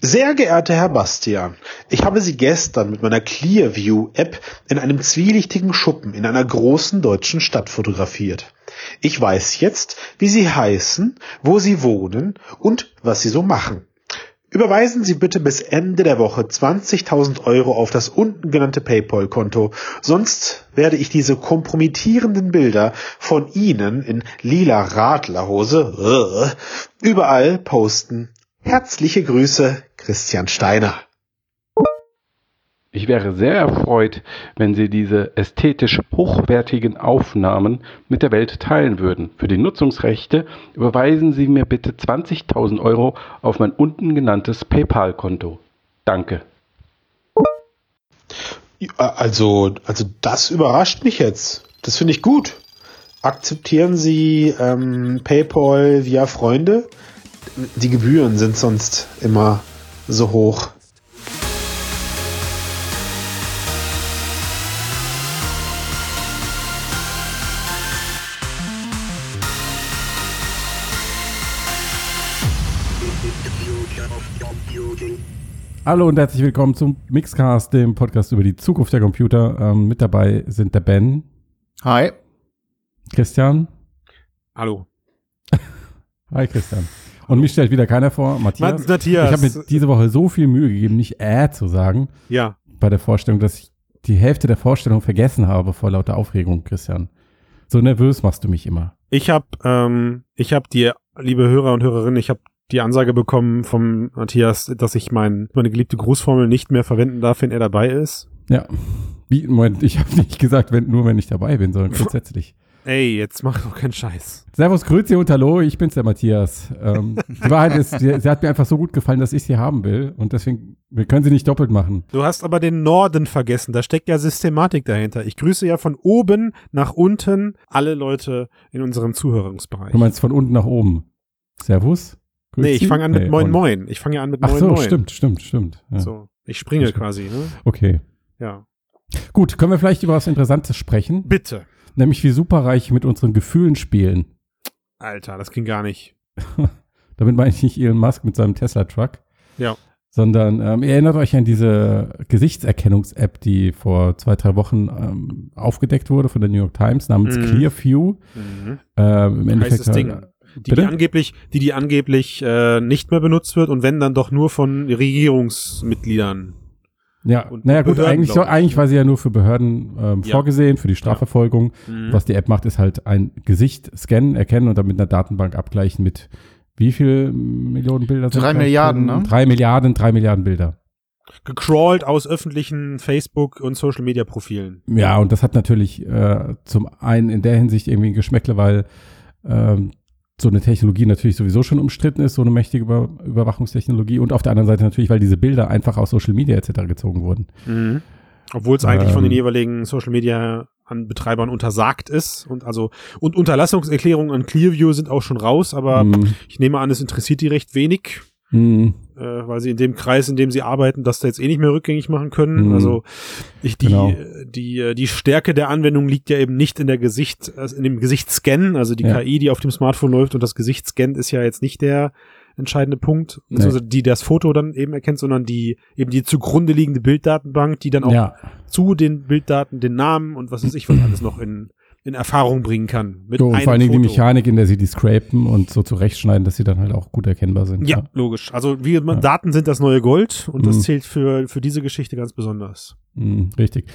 Sehr geehrter Herr Bastian, ich habe Sie gestern mit meiner Clearview-App in einem zwielichtigen Schuppen in einer großen deutschen Stadt fotografiert. Ich weiß jetzt, wie Sie heißen, wo Sie wohnen und was Sie so machen. Überweisen Sie bitte bis Ende der Woche 20.000 Euro auf das unten genannte PayPal-Konto, sonst werde ich diese kompromittierenden Bilder von Ihnen in lila Radlerhose äh, überall posten. Herzliche Grüße, Christian Steiner. Ich wäre sehr erfreut, wenn Sie diese ästhetisch hochwertigen Aufnahmen mit der Welt teilen würden. Für die Nutzungsrechte überweisen Sie mir bitte 20.000 Euro auf mein unten genanntes PayPal-Konto. Danke. Also, also das überrascht mich jetzt. Das finde ich gut. Akzeptieren Sie ähm, PayPal via Freunde? Die Gebühren sind sonst immer so hoch. Hallo und herzlich willkommen zum Mixcast, dem Podcast über die Zukunft der Computer. Ähm, mit dabei sind der Ben. Hi. Christian. Hallo. Hi Christian. Und mich stellt wieder keiner vor, Matthias. Matthias. Ich habe mir diese Woche so viel Mühe gegeben, nicht äh zu sagen. Ja. Bei der Vorstellung, dass ich die Hälfte der Vorstellung vergessen habe vor lauter Aufregung, Christian. So nervös machst du mich immer. Ich habe, ähm, ich habe die, liebe Hörer und Hörerinnen, ich habe die Ansage bekommen vom Matthias, dass ich mein, meine geliebte Grußformel nicht mehr verwenden darf, wenn er dabei ist. Ja. Wie, Moment, ich habe nicht gesagt, wenn, nur wenn ich dabei bin, sondern grundsätzlich. Ey, jetzt mach doch keinen Scheiß. Servus, Grüezi und Hallo, ich bin's, der Matthias. Ähm, die Wahrheit ist, sie, sie hat mir einfach so gut gefallen, dass ich sie haben will und deswegen, wir können sie nicht doppelt machen. Du hast aber den Norden vergessen, da steckt ja Systematik dahinter. Ich grüße ja von oben nach unten alle Leute in unserem Zuhörungsbereich. Du meinst von unten nach oben. Servus? Nee, ich fange an mit Nee, Moin Moin. Ich fange ja an mit Ach Moin so, Moin. stimmt, stimmt, stimmt. Ja. So, ich springe quasi, ne? Okay. Ja. Gut, können wir vielleicht über was Interessantes sprechen? Bitte. Nämlich wie superreich mit unseren Gefühlen spielen. Alter, das ging gar nicht. Damit meine ich nicht Elon Musk mit seinem Tesla-Truck. Ja. Sondern ähm, ihr erinnert euch an diese Gesichtserkennungs-App, die vor zwei, drei Wochen ähm, aufgedeckt wurde von der New York Times namens Mhm. Clearview. Mhm. Ähm, Im Endeffekt Heißes Ding. Die, die angeblich, die, die angeblich äh, nicht mehr benutzt wird und wenn dann doch nur von Regierungsmitgliedern. Ja, und naja gut, Behörden, eigentlich, so, eigentlich ne? war sie ja nur für Behörden ähm, Ja. vorgesehen, für die Strafverfolgung. Mhm. Was die App macht, ist halt ein Gesicht scannen, erkennen und dann mit einer Datenbank abgleichen mit wie viel Millionen Bilder? sind Drei Milliarden, drin? ne? Drei Milliarden, drei Milliarden Bilder. Gecrawlt aus öffentlichen Facebook- und Social-Media-Profilen. Ja, und das hat natürlich äh, zum einen in der Hinsicht irgendwie ein Geschmäckle, weil ähm, so eine Technologie natürlich sowieso schon umstritten ist, so eine mächtige Über Überwachungstechnologie. Und auf der anderen Seite natürlich, weil diese Bilder einfach aus Social Media etc. gezogen wurden. Mhm. Obwohl es eigentlich von den Ähm. jeweiligen Social-Media an Betreibern untersagt ist und also und Unterlassungserklärungen an Clearview sind auch schon raus, aber Mm, ich nehme an, es interessiert die recht wenig, mm, äh, weil sie in dem Kreis, in dem sie arbeiten, das da jetzt eh nicht mehr rückgängig machen können. Mhm. Also ich, die, Genau. die, die Stärke der Anwendung liegt ja eben nicht in der Gesicht, also in dem Gesichtsscan, also die Ja. KI, die auf dem Smartphone läuft und das Gesicht scannt, ist ja jetzt nicht der entscheidende Punkt, Nee. also die das Foto dann eben erkennt, sondern die eben die zugrunde liegende Bilddatenbank, die dann auch ja, zu den Bilddaten den Namen und was weiß ich was alles noch in, in Erfahrung bringen kann. Mit so, und vor allen Dingen die. Mechanik, in der sie die scrapen und so zurechtschneiden, dass sie dann halt auch gut erkennbar sind. Ja, logisch. Also wie man, Daten sind das neue Gold und Mhm. das zählt für, für diese Geschichte ganz besonders. Mm, richtig.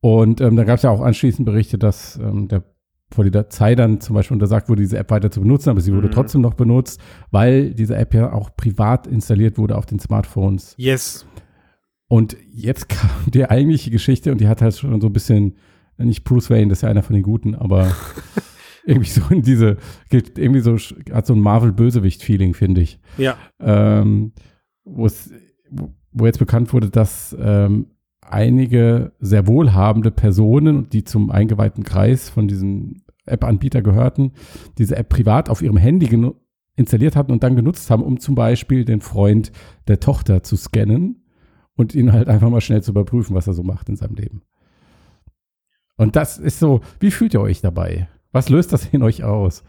Und ähm, da gab es ja auch anschließend Berichte, dass ähm, der Polizei dann zum Beispiel untersagt wurde, diese App weiter zu benutzen, aber sie wurde Mhm. trotzdem noch benutzt, weil diese App ja auch privat installiert wurde auf den Smartphones. Yes. Und jetzt kam die eigentliche Geschichte und die hat halt schon so ein bisschen, nicht Bruce Wayne, das ist ja einer von den Guten, aber irgendwie so in diese, irgendwie so, hat so ein Marvel-Bösewicht-Feeling, finde ich Ja. ähm, wo es, wo- jetzt bekannt wurde, dass ähm, einige sehr wohlhabende Personen, die zum eingeweihten Kreis von diesem App-Anbieter gehörten, diese App privat auf ihrem Handy installiert hatten und dann genutzt haben, um zum Beispiel den Freund der Tochter zu scannen und ihn halt einfach mal schnell zu überprüfen, was er so macht in seinem Leben. Und das ist so, wie fühlt ihr euch dabei? Was löst das in euch aus?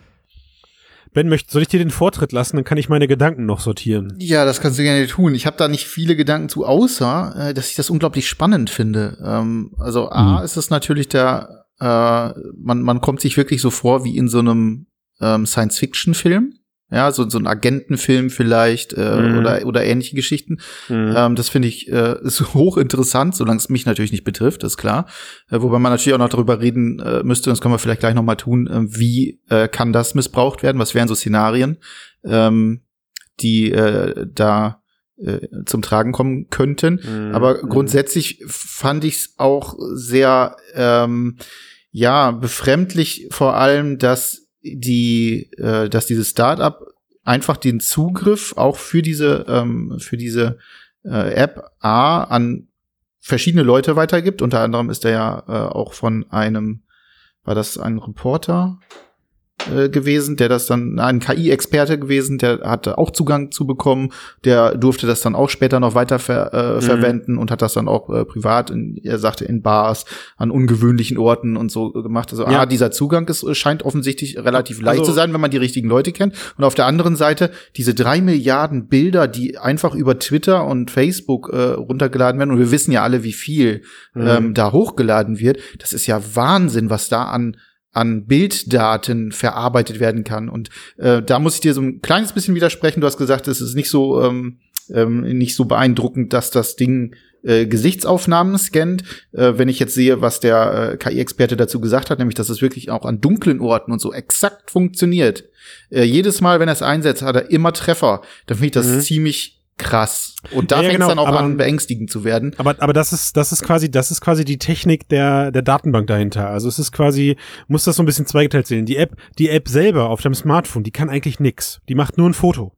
Ben, möcht, soll ich dir den Vortritt lassen? Dann kann ich meine Gedanken noch sortieren. Ja, das kannst du gerne tun. Ich habe da nicht viele Gedanken zu, außer, äh, dass ich das unglaublich spannend finde. Ähm, also A Mhm. ist es natürlich der, äh, man, man kommt sich wirklich so vor wie in so einem ähm, Science-Fiction-Film. Ja, so, so ein Agentenfilm vielleicht äh, Mhm. oder, oder ähnliche Geschichten. Mhm. Ähm, das finde ich äh, ist hochinteressant, solange es mich natürlich nicht betrifft, ist klar. Äh, wobei man natürlich auch noch darüber reden äh, müsste, das können wir vielleicht gleich noch mal tun, äh, wie äh, kann das missbraucht werden? Was wären so Szenarien, ähm, die äh, da äh, zum Tragen kommen könnten? Mhm. Aber grundsätzlich fand ich es auch sehr, ähm, ja, befremdlich vor allem, dass die, äh, dass dieses Startup einfach den Zugriff auch für diese, ähm, für diese äh, App A an verschiedene Leute weitergibt. Unter anderem ist er ja äh, auch von einem, war das ein Reporter äh, gewesen, der das dann, ein KI-Experte gewesen, der hatte auch Zugang zu bekommen, der durfte das dann auch später noch weiter ver, äh, Mhm. verwenden und hat das dann auch äh, privat, in, er sagte, in Bars, an ungewöhnlichen Orten und so gemacht. Also, Ja. ah, dieser Zugang ist, scheint offensichtlich relativ leicht Also- zu sein, wenn man die richtigen Leute kennt. Und auf der anderen Seite, diese drei Milliarden Bilder, die einfach über Twitter und Facebook äh, runtergeladen werden, und wir wissen ja alle, wie viel Mhm. ähm, da hochgeladen wird, das ist ja Wahnsinn, was da an an Bilddaten verarbeitet werden kann. Und äh, da muss ich dir so ein kleines bisschen widersprechen. Du hast gesagt, es ist nicht so ähm, ähm, nicht so beeindruckend, dass das Ding äh, Gesichtsaufnahmen scannt. Äh, wenn ich jetzt sehe, was der äh, KI-Experte dazu gesagt hat, nämlich, dass es wirklich auch an dunklen Orten und so exakt funktioniert. Äh, jedes Mal, wenn er es einsetzt, hat er immer Treffer. Dann finde ich das Mhm. ziemlich krass. Und da Ja, fängt es genau, dann auch aber- an, beängstigend zu werden. Aber, aber das ist, das ist quasi, das ist quasi die Technik der, der Datenbank dahinter. Also es ist quasi, muss das so ein bisschen zweigeteilt sehen. Die App, die App selber auf deinem Smartphone, die kann eigentlich nix. Die macht nur ein Foto.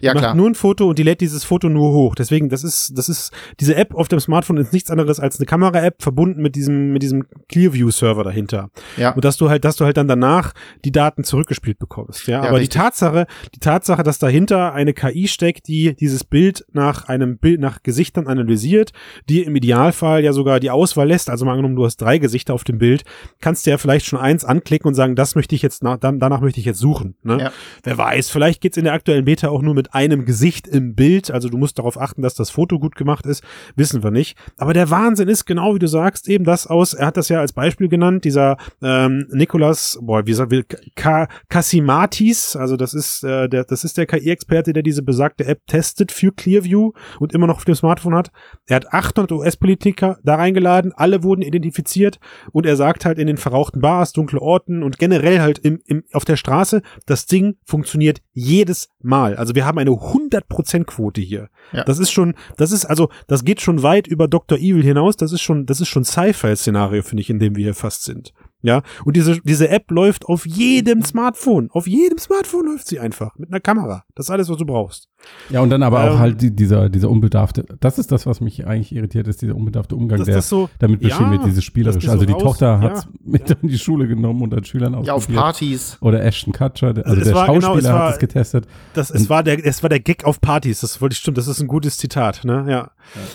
Ja, die macht klar. nur ein Foto und die lädt dieses Foto nur hoch. Deswegen, das ist, das ist, diese App auf dem Smartphone ist nichts anderes als eine Kamera-App verbunden mit diesem, mit diesem Clearview-Server dahinter. Ja. Und dass du halt, dass du halt dann danach die Daten zurückgespielt bekommst. Ja, Ja, aber richtig. die Tatsache, die Tatsache, dass dahinter eine KI steckt, die dieses Bild nach einem Bild, nach Gesichtern analysiert, die im Idealfall ja sogar die Auswahl lässt. Also mal angenommen, du hast drei Gesichter auf dem Bild, kannst du ja vielleicht schon eins anklicken und sagen, das möchte ich jetzt, nach, danach möchte ich jetzt suchen. Ne? Ja. Wer weiß, vielleicht geht's in der aktuellen Beta auch nur mit einem Gesicht im Bild. Also du musst darauf achten, dass das Foto gut gemacht ist. Wissen wir nicht. Aber der Wahnsinn ist genau, wie du sagst, eben das aus, er hat das ja als Beispiel genannt, dieser ähm, Nikolas, boah, wie sagt Ka Kasimatis, also das ist äh, der, das ist der KI-Experte, der diese besagte App testet für Clearview und immer noch auf dem Smartphone hat. Er hat 800 US-Politiker da reingeladen, alle wurden identifiziert und er sagt halt in den verrauchten Bars, dunkle Orten und generell halt im, im, auf der Straße, das Ding funktioniert jedes Mal. Also wir haben eine 100% Quote hier. Ja. Das ist schon, das ist also, das geht schon weit über Dr. Evil hinaus. Das ist schon, das ist schon Sci-Fi-Szenario, finde ich, in dem wir hier fast sind. Ja, und diese, diese App läuft auf jedem Smartphone. Auf jedem Smartphone läuft sie einfach. Mit einer Kamera. Das ist alles, was du brauchst. Ja, und dann aber Ähm, auch halt die, dieser, dieser unbedarfte, das ist das, was mich eigentlich irritiert, ist dieser unbedarfte Umgang, der so, damit ja, beschrieben wird, dieses spielerisch. dass die so also die raus- Tochter hat ja, mit in die Schule genommen und an Schülern Ja, auf. Partys. Oder Ashton Kutcher, der- also Es der war- genau, es Schauspieler war- hat es getestet. Das, es war der, es war der Gag auf Partys. Das wollte ich stimmt. Das ist ein gutes Zitat, ne? Ja.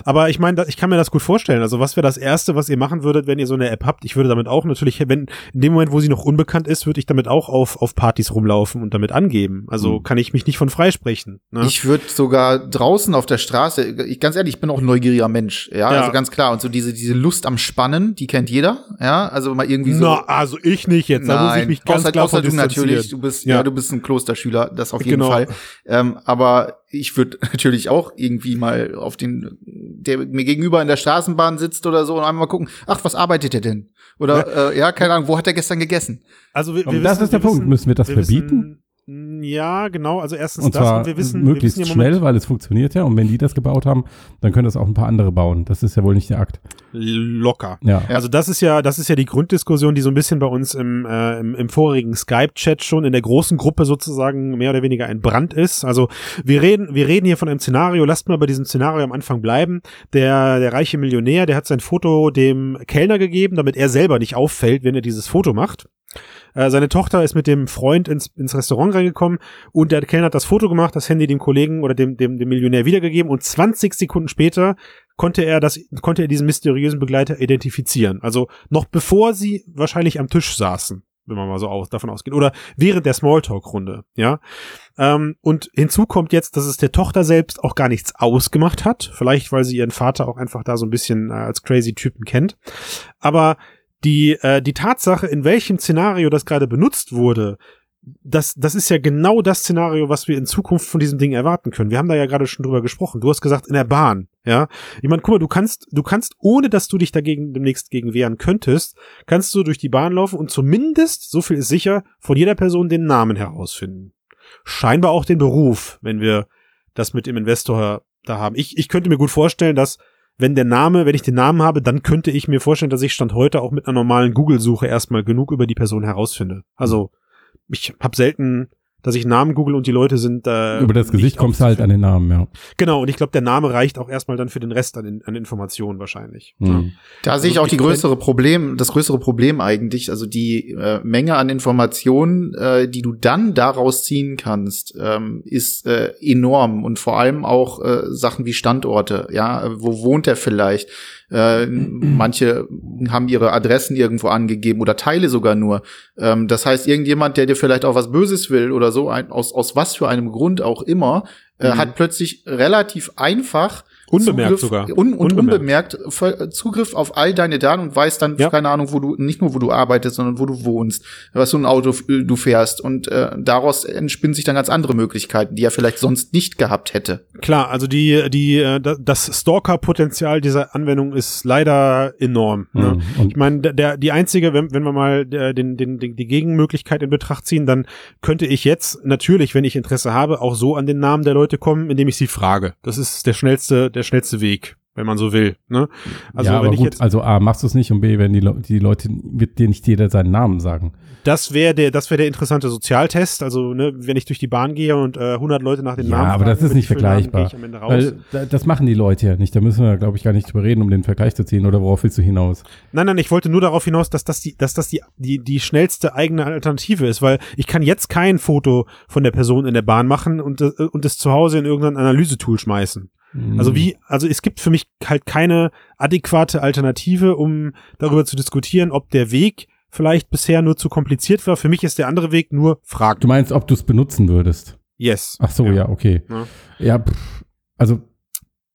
Aber ich meine, ich kann mir das gut vorstellen. Also was wäre das erste, was ihr machen würdet, wenn ihr so eine App habt? Ich würde damit auch natürlich, wenn, in dem Moment, wo sie noch unbekannt ist, würde ich damit auch auf, auf Partys rumlaufen und damit angeben. Also Mhm. kann ich mich nicht von freisprechen. Ne? Ich würde sogar draußen auf der Straße, ich, ganz ehrlich, ich bin auch ein neugieriger Mensch, ja, Ja. also ganz klar. Und so diese, diese Lust am Spannen, die kennt jeder, ja, also mal irgendwie so. Na, also ich nicht jetzt. Da muss ich mich ganz außer, klar außer du natürlich, du bist, ja. Ja. du bist ein Klosterschüler, das auf jeden Genau. Fall. Ähm, aber ich würde natürlich auch irgendwie mal auf den, der mir gegenüber in der Straßenbahn sitzt oder so und einmal mal gucken, ach, was arbeitet der denn? Oder, äh, ja, keine Ahnung, wo hat er gestern gegessen? Also wir, wir Und das wissen, ist der wir Punkt. Wissen, Müssen wir das verbieten? Wissen, ja, genau. Also erstens Und das und wir wissen, möglichst wir wissen schnell, weil es funktioniert ja. Und wenn die das gebaut haben, dann können das auch ein paar andere bauen. Das ist ja wohl nicht der Akt. locker. Ja. Also das ist ja, das ist ja die Grunddiskussion, die so ein bisschen bei uns im, äh, im, im vorigen Skype-Chat schon in der großen Gruppe sozusagen mehr oder weniger ein Brand ist. Also wir reden, wir reden hier von einem Szenario. Lasst mal bei diesem Szenario am Anfang bleiben. Der, der reiche Millionär, der hat sein Foto dem Kellner gegeben, damit er selber nicht auffällt, wenn er dieses Foto macht. Äh, seine Tochter ist mit dem Freund ins, ins Restaurant reingekommen und der Kellner hat das Foto gemacht, das Handy dem Kollegen oder dem, dem, dem Millionär wiedergegeben und 20 Sekunden später konnte er das, konnte er diesen mysteriösen Begleiter identifizieren. Also noch bevor sie wahrscheinlich am Tisch saßen. wenn man mal so aus, davon ausgeht. Oder während der Smalltalk-Runde, ja. Ähm, und hinzu kommt jetzt, dass es der Tochter selbst auch gar nichts ausgemacht hat. Vielleicht, weil sie ihren Vater auch einfach da so ein bisschen äh, als crazy Typen kennt. Aber die, äh, die Tatsache, in welchem Szenario das gerade benutzt wurde, das, das ist ja genau das Szenario, was wir in Zukunft von diesem Ding erwarten können. Wir haben da ja gerade schon drüber gesprochen. Du hast gesagt, in der Bahn, ja. Ich meine, guck mal, du kannst, du kannst, ohne dass du dich dagegen demnächst gegen wehren könntest, kannst du durch die Bahn laufen und zumindest, so viel ist sicher, von jeder Person den Namen herausfinden. Scheinbar auch den Beruf, wenn wir das mit dem Investor da haben. Ich, ich könnte mir gut vorstellen, dass wenn der Name, wenn ich den Namen habe, dann könnte ich mir vorstellen, dass ich Stand heute auch mit einer normalen Google-Suche erstmal genug über die Person herausfinde. Also ich habe selten, dass ich Namen google und die Leute sind äh, Über das Gesicht kommst du halt an den Namen, ja. Genau, und ich glaube, der Name reicht auch erstmal dann für den Rest an, an Informationen wahrscheinlich. Mhm. Da sehe ich Also auch die größere Problem, das größere Problem eigentlich, also die äh, Menge an Informationen, äh, die du dann daraus ziehen kannst, ähm, ist äh, enorm und vor allem auch äh, Sachen wie Standorte, ja, wo wohnt er vielleicht? Äh, manche haben ihre Adressen irgendwo angegeben oder Teile sogar nur. Ähm, das heißt, irgendjemand, der dir vielleicht auch was Böses will oder so, ein, aus, aus was für einem Grund auch immer, äh, Mhm. hat plötzlich relativ einfach Unbemerkt Zugriff, sogar. Un und Unbemerkt. unbemerkt Zugriff auf all deine Daten und weiß dann, Ja. keine Ahnung, wo du, nicht nur wo du arbeitest, sondern wo du wohnst, was für ein Auto du fährst. Und äh, daraus entspinnen sich dann ganz andere Möglichkeiten, die er vielleicht sonst nicht gehabt hätte. Klar, also die, die, äh, da- das Stalker-Potenzial dieser Anwendung ist leider enorm. Ne? Mhm. Und Ich meine, der- die einzige, wenn, wenn wir mal der, den, den, den, die Gegenmöglichkeit in Betracht ziehen, dann könnte ich jetzt natürlich, wenn ich Interesse habe, auch so an den Namen der Leute kommen, indem ich sie frage. Das ist der schnellste, der schnellste Weg, wenn man so will. Ne? Also ja, aber gut, also A, machst du es nicht und B, wenn die, Le die Leute, wird dir nicht jeder seinen Namen sagen. das wäre der, das wäre der interessante Sozialtest. Also ne, wenn ich durch die Bahn gehe und äh, 100 Leute nach den Ja, Namen aber das ist nicht vergleichbar. gehe ich am Ende raus. Weil da- das machen die Leute ja nicht. Da müssen wir, glaube ich, gar nicht drüber reden, um den Vergleich zu ziehen. Oder worauf willst du hinaus? Nein, nein, ich wollte nur darauf hinaus, dass das die, dass das die, die, die schnellste eigene Alternative ist, weil ich kann jetzt kein Foto von der Person in der Bahn machen und, äh, und es zu Hause in irgendein Analysetool schmeißen. Mhm. Also wie, also es gibt für mich halt keine adäquate Alternative, um darüber zu diskutieren, ob der Weg vielleicht bisher nur zu kompliziert war. Für mich ist der andere Weg nur Fragen. Du meinst, ob du es benutzen würdest? Yes. Ach so, ja, okay. Ja. Ja, pff, also.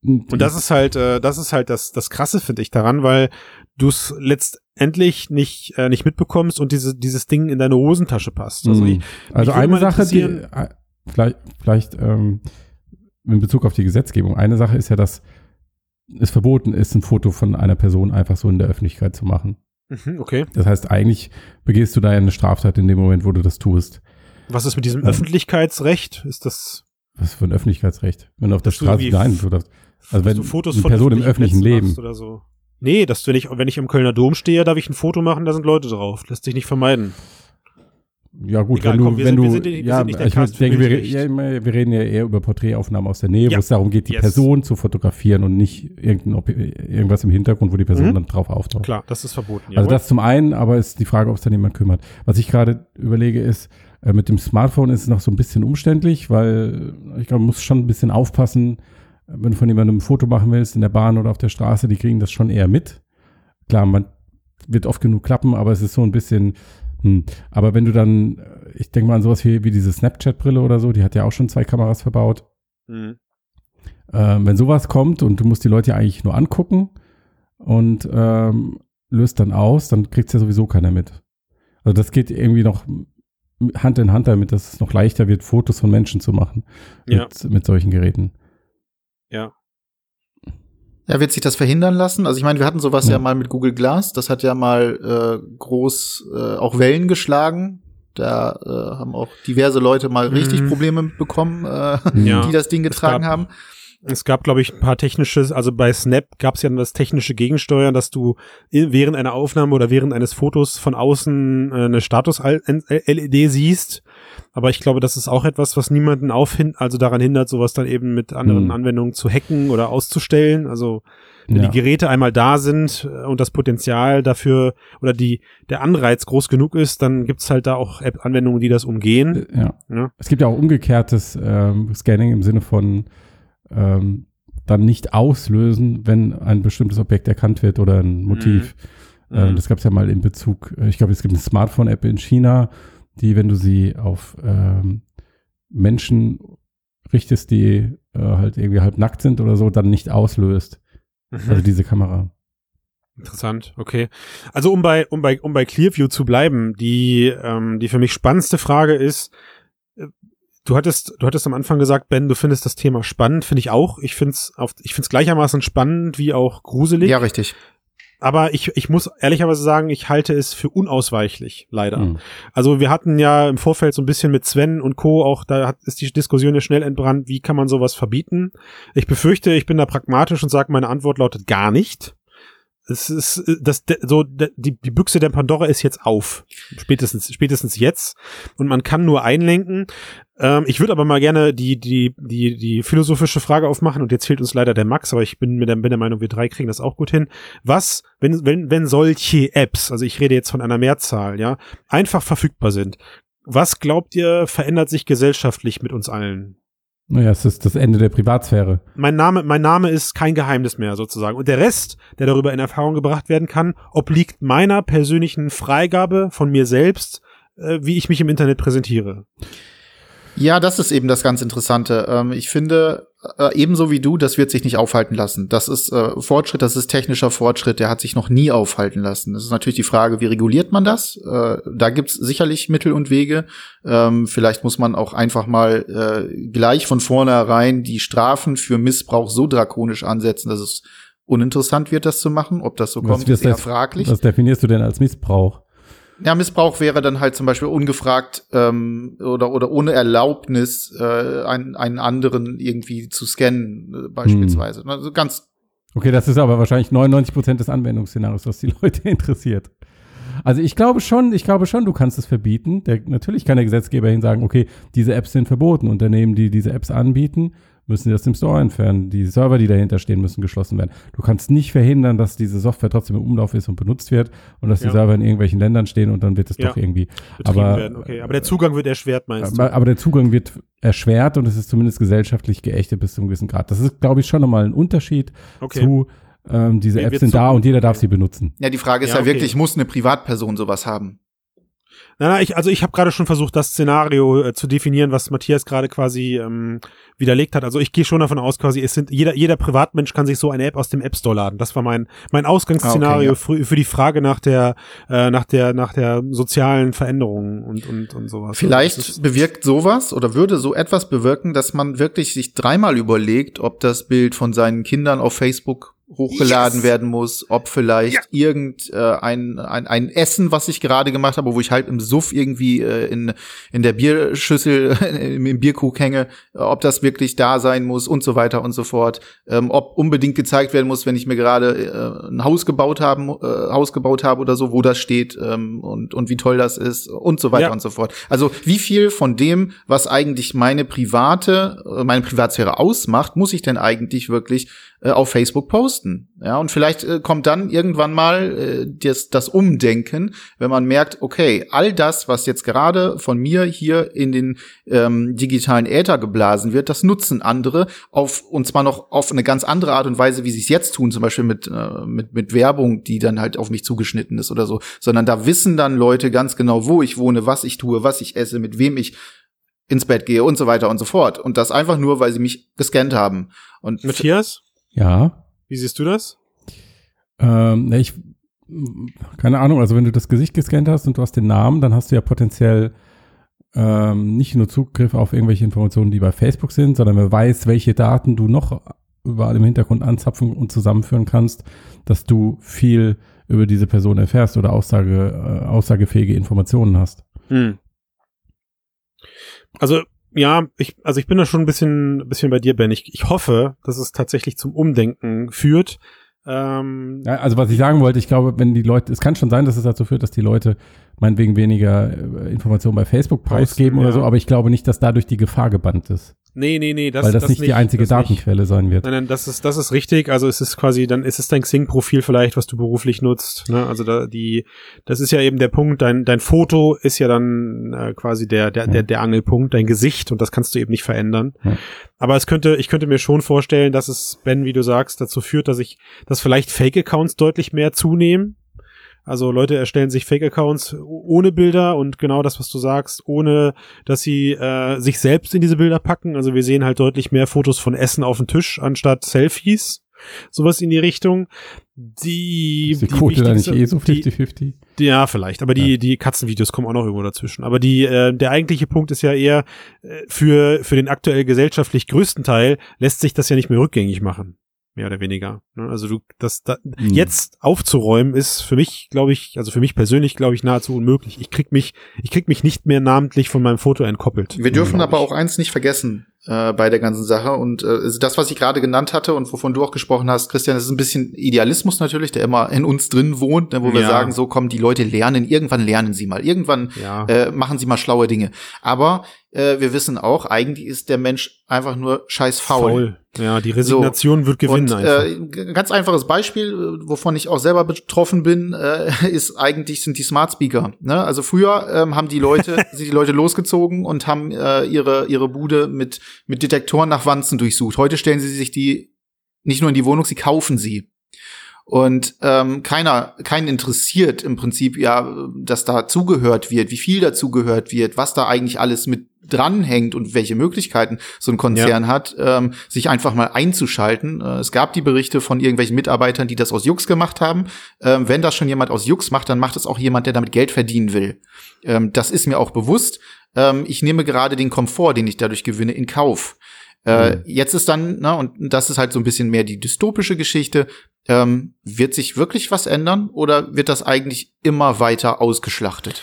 Und das ist halt, äh, das ist halt das, das Krasse, finde ich, daran, weil du es letztendlich nicht, äh, nicht mitbekommst und diese, dieses Ding in deine Hosentasche passt. Also ich, Mhm. also würde eine Sache, die, äh, vielleicht, vielleicht ähm, in Bezug auf die Gesetzgebung, eine Sache ist ja, dass es verboten ist, ein Foto von einer Person einfach so in der Öffentlichkeit zu machen. Mhm, okay. Das heißt, eigentlich begehst du da ja eine Straftat in dem Moment, wo du das tust. Was ist mit diesem Ja. Öffentlichkeitsrecht? Ist das, Was für ein Öffentlichkeitsrecht? Wenn du auf der du Straße du darfst, also wenn du Fotos eine von Person im öffentlichen Plätzen Leben, Oder so? Nee, dass wenn ich, wenn ich im Kölner Dom stehe, darf ich ein Foto machen, da sind Leute drauf. Lässt sich nicht vermeiden. Ja gut, Egal, wenn du, komm, wir wenn sind- du, wir sind wir ja, der ich Cast denke, wir, ja, wir reden ja eher über Porträtaufnahmen aus der Nähe, Ja. wo es darum geht, die Yes. Person zu fotografieren und nicht irgendwas im Hintergrund, wo die Person Mhm. dann drauf auftaucht. Klar, das ist verboten. Also jawohl. das zum einen, aber ist die Frage, ob es dann jemand kümmert. Was ich gerade überlege ist, äh, mit dem Smartphone ist es noch so ein bisschen umständlich, weil ich glaube, man muss schon ein bisschen aufpassen, äh, wenn du von jemandem ein Foto machen willst in der Bahn oder auf der Straße, die kriegen das schon eher mit. Klar, man wird oft genug klappen, aber es ist so ein bisschen, hm. aber wenn du dann, äh, ich denke mal an sowas wie, wie diese Snapchat-Brille oder so, die hat ja auch schon zwei Kameras verbaut. Mhm. Ähm, wenn sowas kommt und du musst die Leute ja eigentlich nur angucken und ähm, löst dann aus, dann kriegt's ja sowieso keiner mit. Also das geht irgendwie noch Hand in Hand damit, dass es noch leichter wird, Fotos von Menschen zu machen Ja. mit, mit solchen Geräten. Ja. Ja, wird sich das verhindern lassen? Also ich meine, wir hatten sowas Ja. ja, mal mit Google Glass. Das hat ja mal äh, groß äh, auch Wellen geschlagen. Da äh, haben auch diverse Leute mal richtig Mhm. Probleme bekommen, äh, Ja. die das Ding getragen haben. Es gab, glaube ich, ein paar technisches, also bei Snap gab es ja das technische Gegensteuern, dass du während einer Aufnahme oder während eines Fotos von außen äh, eine Status-LED siehst. Aber ich glaube, das ist auch etwas, was niemanden aufhin, also daran hindert, sowas dann eben mit anderen Hm. Anwendungen zu hacken oder auszustellen. Also wenn Ja. die Geräte einmal da sind äh, und das Potenzial dafür oder die der Anreiz groß genug ist, dann gibt's halt da auch App-Anwendungen, die das umgehen. Ja. Ja. Es gibt ja auch umgekehrtes ähm, Scanning im Sinne von ähm, dann nicht auslösen, wenn ein bestimmtes Objekt erkannt wird oder ein Motiv. Ähm, das gab es ja mal in Bezug, äh, ich glaube, es gibt eine Smartphone-App in China, die, wenn du sie auf ähm, Menschen richtest, die äh, halt irgendwie halb nackt sind oder so, dann nicht auslöst. Mhm. Also diese Kamera. Interessant, okay. Also um bei, um bei, um bei Clearview zu bleiben, die, ähm, die für mich spannendste Frage ist, äh, du hattest, du hattest am Anfang gesagt, Ben, du findest das Thema spannend, finde ich auch. Ich finde es auf, ich finde es gleichermaßen spannend wie auch gruselig. Ja, richtig. Aber ich, ich muss ehrlicherweise sagen, ich halte es für unausweichlich, leider. Mhm. Also wir hatten ja im Vorfeld so ein bisschen mit Sven und Co. auch, da hat, ist die Diskussion ja schnell entbrannt, wie kann man sowas verbieten? Ich befürchte, ich bin da pragmatisch und sage, meine Antwort lautet gar nicht. Es ist äh, das so die die Büchse der Pandora ist jetzt auf spätestens spätestens jetzt und man kann nur einlenken. Ähm, ich würde aber mal gerne die die die die philosophische Frage aufmachen und jetzt fehlt uns leider der Max, aber ich bin mit der, bin der Meinung, wir drei kriegen das auch gut hin. Was wenn wenn wenn solche Apps, also ich rede jetzt von einer Mehrzahl, ja, einfach verfügbar sind? Was glaubt ihr verändert sich gesellschaftlich mit uns allen? Naja, es ist das Ende der Privatsphäre. mein Name, mein Name ist kein Geheimnis mehr sozusagen. Und der Rest, der darüber in Erfahrung gebracht werden kann, obliegt meiner persönlichen Freigabe von mir selbst, äh, wie ich mich im Internet präsentiere. Ja, das ist eben das ganz Interessante. Ähm, ich finde, äh, ebenso wie du, das wird sich nicht aufhalten lassen. Das ist äh, Fortschritt, das ist technischer Fortschritt, der hat sich noch nie aufhalten lassen. Das ist natürlich die Frage, wie reguliert man das? Äh, da gibt's sicherlich Mittel und Wege. Ähm, vielleicht muss man auch einfach mal äh, gleich von vornherein die Strafen für Missbrauch so drakonisch ansetzen, dass es uninteressant wird, das zu machen. Ob das so kommt, ist eher fraglich. was definierst du denn als Missbrauch? Ja, Missbrauch wäre dann halt zum Beispiel ungefragt ähm, oder oder ohne Erlaubnis äh, einen, einen anderen irgendwie zu scannen äh, beispielsweise. Also ganz Okay, das ist aber wahrscheinlich 99 Prozent des Anwendungsszenarios, was die Leute interessiert. Also ich glaube schon, ich glaube schon, du kannst es verbieten. Der, natürlich kann der Gesetzgeber hin sagen, okay, diese Apps sind verboten. Unternehmen, die diese Apps anbieten, müssen das im Store entfernen. Die Server, die dahinter stehen, müssen geschlossen werden. Du kannst nicht verhindern, dass diese Software trotzdem im Umlauf ist und benutzt wird und dass Ja. die Server in irgendwelchen Ländern stehen und dann wird es Ja. doch irgendwie. Betrieben Aber, werden. Okay, aber der Zugang wird erschwert, meinst du? aber, aber der Zugang wird erschwert und es ist zumindest gesellschaftlich geächtet bis zu einem gewissen Grad. Das ist, glaube ich, schon nochmal ein Unterschied Okay. zu, ähm, diese Apps sind so- da und jeder darf sie benutzen. ja, die Frage ist Ja, ja, okay. wirklich, muss eine Privatperson sowas haben? Nein, nein, ich, also ich habe gerade schon versucht, das Szenario äh, zu definieren, was Matthias gerade quasi ähm, widerlegt hat. Also ich gehe schon davon aus, quasi, es sind jeder, jeder Privatmensch kann sich so eine App aus dem App Store laden. Das war mein mein Ausgangsszenario Ah, okay, ja. für, für die Frage nach der äh, nach der nach der sozialen Veränderung und und und sowas. Vielleicht Also bewirkt sowas oder würde so etwas bewirken, dass man wirklich sich dreimal überlegt, ob das Bild von seinen Kindern auf Facebook hochgeladen Yes! werden muss, ob vielleicht irgend äh, ein, ein, Essen, was ich gerade gemacht habe, wo ich halt im Suff irgendwie äh, in, in der Bierschüssel, im, im Bierkrug hänge, äh, ob das wirklich da sein muss und so weiter und so fort. Ähm, ob unbedingt gezeigt werden muss, wenn ich mir gerade äh, ein Haus gebaut haben, äh, Haus gebaut habe oder so, wo das steht ähm, und, und wie toll das ist und so weiter Ja. und so fort. Also wie viel von dem, was eigentlich meine private, äh, meine Privatsphäre ausmacht, muss ich denn eigentlich wirklich äh, auf Facebook posten? Ja, und vielleicht äh, kommt dann irgendwann mal äh, das, das Umdenken, wenn man merkt, okay, all das, was jetzt gerade von mir hier in den ähm, digitalen Äther geblasen wird, das nutzen andere auf und zwar noch auf eine ganz andere Art und Weise, wie sie es jetzt tun, zum Beispiel mit, äh, mit, mit Werbung, die dann halt auf mich zugeschnitten ist oder so, sondern da wissen dann Leute ganz genau, wo ich wohne, was ich tue, was ich esse, mit wem ich ins Bett gehe und so weiter und so fort. Und das einfach nur, weil sie mich gescannt haben. Und Matthias, Ja. Wie siehst du das? Ähm, ne, ich, keine Ahnung, also wenn du das Gesicht gescannt hast und du hast den Namen, dann hast du ja potenziell ähm, nicht nur Zugriff auf irgendwelche Informationen, die bei Facebook sind, sondern wer weiß, welche Daten du noch überall im Hintergrund anzapfen und zusammenführen kannst, dass du viel über diese Person erfährst oder Aussage, äh, aussagefähige Informationen hast. Hm. Also ja, ich, also ich bin da schon ein bisschen, ein bisschen bei dir, Ben. Ich, ich hoffe, dass es tatsächlich zum Umdenken führt. Ähm, Ja, also was ich sagen wollte, ich glaube, wenn die Leute, es kann schon sein, dass es dazu führt, dass die Leute meinetwegen weniger äh, Informationen bei Facebook preisgeben oder ja. so, aber ich glaube nicht, dass dadurch die Gefahr gebannt ist. Nee, nee, nee, das, weil das, nicht die einzige das nicht. Datenquelle sein wird. Nein, nein, das ist, das ist richtig. Also es ist quasi, dann ist es dein Xing-Profil vielleicht, was du beruflich nutzt. Ne? Also da, die, das ist ja eben der Punkt. Dein, dein Foto ist ja dann äh, quasi der, der, der, der Angelpunkt, dein Gesicht und das kannst du eben nicht verändern. Ja. Aber es könnte, ich könnte mir schon vorstellen, dass es, Ben, wie du sagst, dazu führt, dass ich, dass vielleicht Fake-Accounts deutlich mehr zunehmen. Also Leute erstellen sich Fake-Accounts ohne Bilder und genau das, was du sagst, ohne dass sie äh, sich selbst in diese Bilder packen. Also wir sehen halt deutlich mehr Fotos von Essen auf dem Tisch anstatt Selfies. Sowas in die Richtung. Die, Ist die Quote da nicht eh so die- 50-50? ja, vielleicht, aber die, die Katzenvideos kommen auch noch irgendwo dazwischen. Aber die, äh, der eigentliche Punkt ist ja eher, äh, für, für den aktuell gesellschaftlich größten Teil lässt sich das ja nicht mehr rückgängig machen. Mehr oder weniger. Ne? Also du, das, da, Hm. jetzt aufzuräumen ist für mich, glaube ich, also für mich persönlich, glaube ich, nahezu unmöglich. Ich krieg mich, ich krieg mich nicht mehr namentlich von meinem Foto entkoppelt. Wir dürfen glaub aber ich. auch eins nicht vergessen äh, bei der ganzen Sache. Und äh, also das, was ich gerade genannt hatte und wovon du auch gesprochen hast, Christian, das ist ein bisschen Idealismus natürlich, der immer in uns drin wohnt, ne, wo wir Ja. sagen, so kommen die Leute lernen, irgendwann lernen sie mal, irgendwann Ja. äh, machen sie mal schlaue Dinge. Aber äh, wir wissen auch, eigentlich ist der Mensch einfach nur scheiß faul. Ja, die Resignation wird gewinnen Und einfach. äh, ganz einfaches Beispiel, äh, wovon ich auch selber betroffen bin, äh, ist eigentlich sind die Smart Speaker. Ne? Also früher ähm, haben die Leute sind die Leute losgezogen und haben äh, ihre ihre Bude mit mit Detektoren nach Wanzen durchsucht. Heute stellen sie sich die nicht nur in die Wohnung, sie kaufen sie. Und ähm, keiner, keinen interessiert im Prinzip ja, dass da zugehört wird, wie viel da zugehört wird, was da eigentlich alles mit dranhängt und welche Möglichkeiten so ein Konzern hat, ähm, sich einfach mal einzuschalten. Äh, es gab die Berichte von irgendwelchen Mitarbeitern, die das aus Jux gemacht haben. Ähm, wenn das schon jemand aus Jux macht, dann macht es auch jemand, der damit Geld verdienen will. Ähm, das ist mir auch bewusst. Ähm, ich nehme gerade den Komfort, den ich dadurch gewinne, in Kauf. Äh, Jetzt ist dann, na, und das ist halt so ein bisschen mehr die dystopische Geschichte. Ähm, wird sich wirklich was ändern oder wird das eigentlich immer weiter ausgeschlachtet?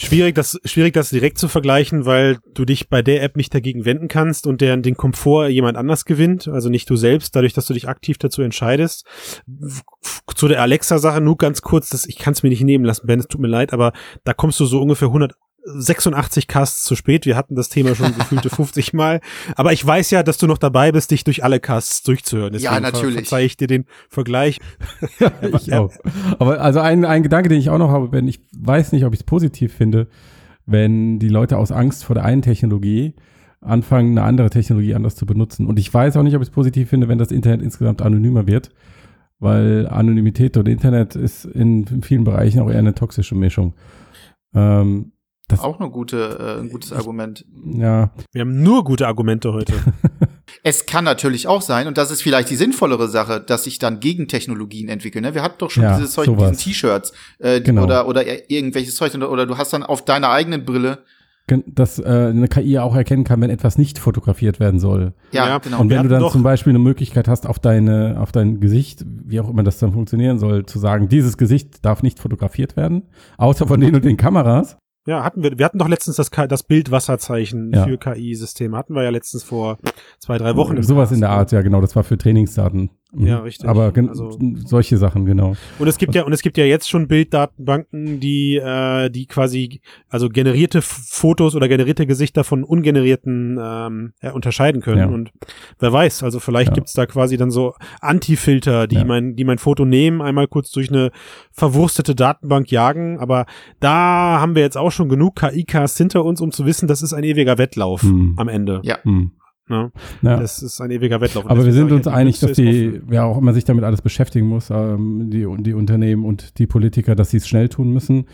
Schwierig, das, schwierig, das direkt zu vergleichen, weil du dich bei der App nicht dagegen wenden kannst und der den Komfort jemand anders gewinnt, also nicht du selbst, dadurch, dass du dich aktiv dazu entscheidest. Zu der Alexa-Sache nur ganz kurz, das, ich kann es mir nicht nehmen lassen, Ben, es tut mir leid, aber da kommst du so ungefähr 186 Casts zu spät. Wir hatten das Thema schon gefühlte 50 Mal. Aber ich weiß ja, dass du noch dabei bist, dich durch alle Casts durchzuhören. Deswegen Ja, natürlich. Ver verzeih ich dir den Vergleich. ich auch. Aber also ein, ein Gedanke, den ich auch noch habe, Ben, ich weiß nicht, ob ich es positiv finde, wenn die Leute aus Angst vor der einen Technologie anfangen, eine andere Technologie anders zu benutzen. Und ich weiß auch nicht, ob ich es positiv finde, wenn das Internet insgesamt anonymer wird, weil Anonymität und Internet ist in, in vielen Bereichen auch eher eine toxische Mischung. Ähm, das, Auch eine gute, äh, ein gutes Argument. ja, Wir haben nur gute Argumente heute. Es kann natürlich auch sein, und das ist vielleicht die sinnvollere Sache, dass sich dann Gegentechnologien entwickeln. Ne? Wir hatten doch schon Ja, dieses Zeug sowas. diesen T-Shirts äh, Genau. oder, oder irgendwelches Zeug oder, oder du hast dann auf deiner eigenen Brille. dass äh, eine KI auch erkennen kann, wenn etwas nicht fotografiert werden soll. Ja, Ja, genau. Und wenn du dann doch- zum Beispiel eine Möglichkeit hast, auf deine, auf dein Gesicht, wie auch immer das dann funktionieren soll, zu sagen, dieses Gesicht darf nicht fotografiert werden, außer von den und den Kameras. Ja, hatten wir. Wir hatten doch letztens das, das Bildwasserzeichen Ja. für KI-Systeme. Hatten wir ja letztens vor zwei, drei Wochen. Sowas in der? Art, ja genau, das war für Trainingsdaten. Mhm. Ja, richtig. Aber Also- solche Sachen, genau. Und es gibt ja, und es gibt ja jetzt schon Bilddatenbanken, die, äh, die quasi, also generierte Fotos oder generierte Gesichter von ungenerierten ähm, unterscheiden können. Ja. Und wer weiß, also vielleicht Ja. gibt's da quasi dann so Anti-Filter, die Ja. mein, die mein Foto nehmen, einmal kurz durch eine verwurstete Datenbank jagen. Aber da haben wir jetzt auch schon genug KI-Casts hinter uns, um zu wissen, das ist ein ewiger Wettlauf Hm. am Ende. Ja. Hm. Ne? Ja. Das ist ein ewiger Wettlauf. Aber wir sind uns einig, dass die, wer auch immer sich damit alles beschäftigen muss, ähm, die, die Unternehmen und die Politiker, dass sie es schnell tun müssen.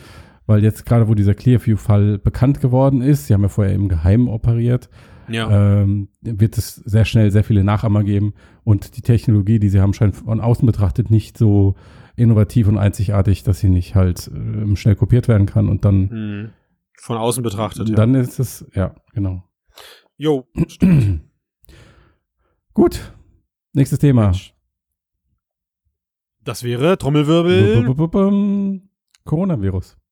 Weil jetzt gerade, wo dieser Clearview-Fall bekannt geworden ist, sie haben ja vorher im Geheimen operiert, Ja. ähm, wird es sehr schnell sehr viele Nachahmer geben. Und die Technologie, die sie haben, scheint von außen betrachtet nicht so innovativ und einzigartig, dass sie nicht halt ähm, schnell kopiert werden kann. Und dann, Hm. Von außen betrachtet, ja. dann ist es, ja, genau. Jo, Gut. Nächstes Thema. das wäre Trommelwirbel. Coronavirus.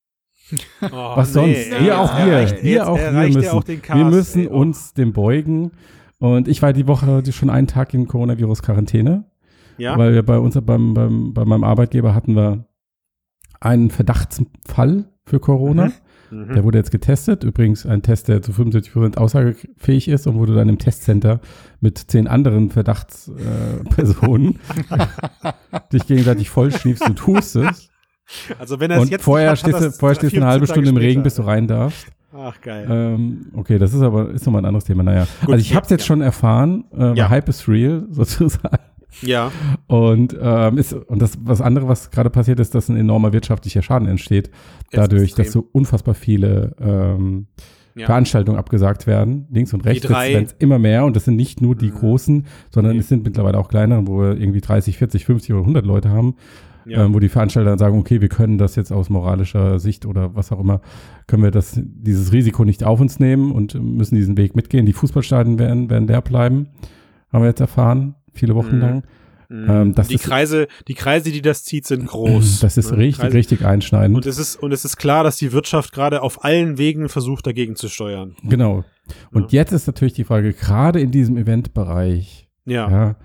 Oh, Was sonst? nee. Wir auch wir. Wir auch wir müssen. Wir müssen. Oh. uns dem beugen. Und ich war die Woche schon einen Tag in Coronavirus-Quarantäne, Ja. weil wir bei uns beim, beim, bei meinem Arbeitgeber hatten wir einen Verdachtsfall für Corona. Mhm. Der wurde jetzt getestet. Übrigens ein Test, der zu 75% aussagefähig ist und wurde dann im Testcenter mit zehn anderen Verdachtspersonen äh, dich gegenseitig vollschniefst und hustest. Also wenn er es jetzt vorher stehst du, vorher stehst du eine 14 halbe Stunde im später. Regen, bis du rein darfst. Ach geil. Ähm, okay, das ist aber ist nochmal ein anderes Thema. Naja, Gut, also ich habe es jetzt ja. schon erfahren. Äh, Ja. Hype is real sozusagen. Ja. Und, ähm, ist, und das, was andere, was gerade passiert ist, dass ein enormer wirtschaftlicher Schaden entsteht, dadurch, dass so unfassbar viele ähm, Ja. Veranstaltungen abgesagt werden, links und rechts, werden es immer mehr und das sind nicht nur die Mhm. großen, sondern Nee. es sind mittlerweile auch kleinere, wo wir irgendwie 30, 40, 50 oder 100 Leute haben, Ja. ähm, wo die Veranstalter dann sagen, okay, wir können das jetzt aus moralischer Sicht oder was auch immer, können wir das, dieses Risiko nicht auf uns nehmen und müssen diesen Weg mitgehen. Die Fußballstadien werden, werden leer bleiben, haben wir jetzt erfahren, viele Wochen Mhm. lang. Mhm. ähm, die ist- Kreise, die Kreise, die das zieht, sind groß. Das ist ne? richtig, Kreise- richtig einschneidend. Und es ist, und es ist klar, dass die Wirtschaft gerade auf allen Wegen versucht, dagegen zu steuern. Genau. Und jetzt ist natürlich die Frage, gerade in diesem Eventbereich, Ja. ja,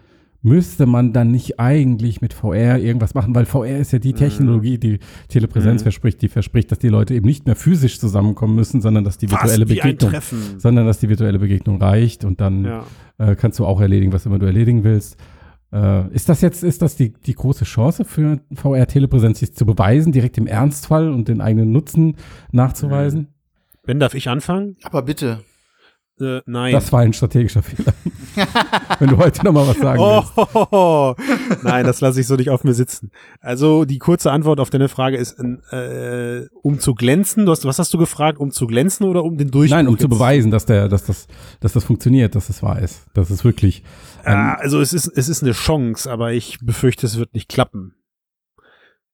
müsste man dann nicht eigentlich mit VR irgendwas machen, weil VR ist ja die Mhm. Technologie, die Telepräsenz Mhm. verspricht, die verspricht, dass die Leute eben nicht mehr physisch zusammenkommen müssen, sondern dass die virtuelle Fast Begegnung, sondern dass die virtuelle Begegnung reicht und dann Ja. äh, kannst du auch erledigen, was immer du erledigen willst. Äh, ist das jetzt, ist das die, die große Chance für VR-Telepräsenz, sich zu beweisen, direkt im Ernstfall und den eigenen Nutzen nachzuweisen? Ben, darf ich anfangen? Aber bitte. Äh, nein. Das war ein strategischer Fehler. Wenn du heute noch mal was sagen Oh, willst. ho, ho. Nein, das lasse ich so nicht auf mir sitzen. Also die kurze Antwort auf deine Frage ist, äh, um zu glänzen. Du hast, was hast du gefragt? Um zu glänzen oder um den Durchbruch? Nein, um zu beweisen, dass der, dass das, dass das funktioniert, dass es wahr ist, dass es wirklich. Ja, also es ist, es ist eine Chance, aber ich befürchte, es wird nicht klappen.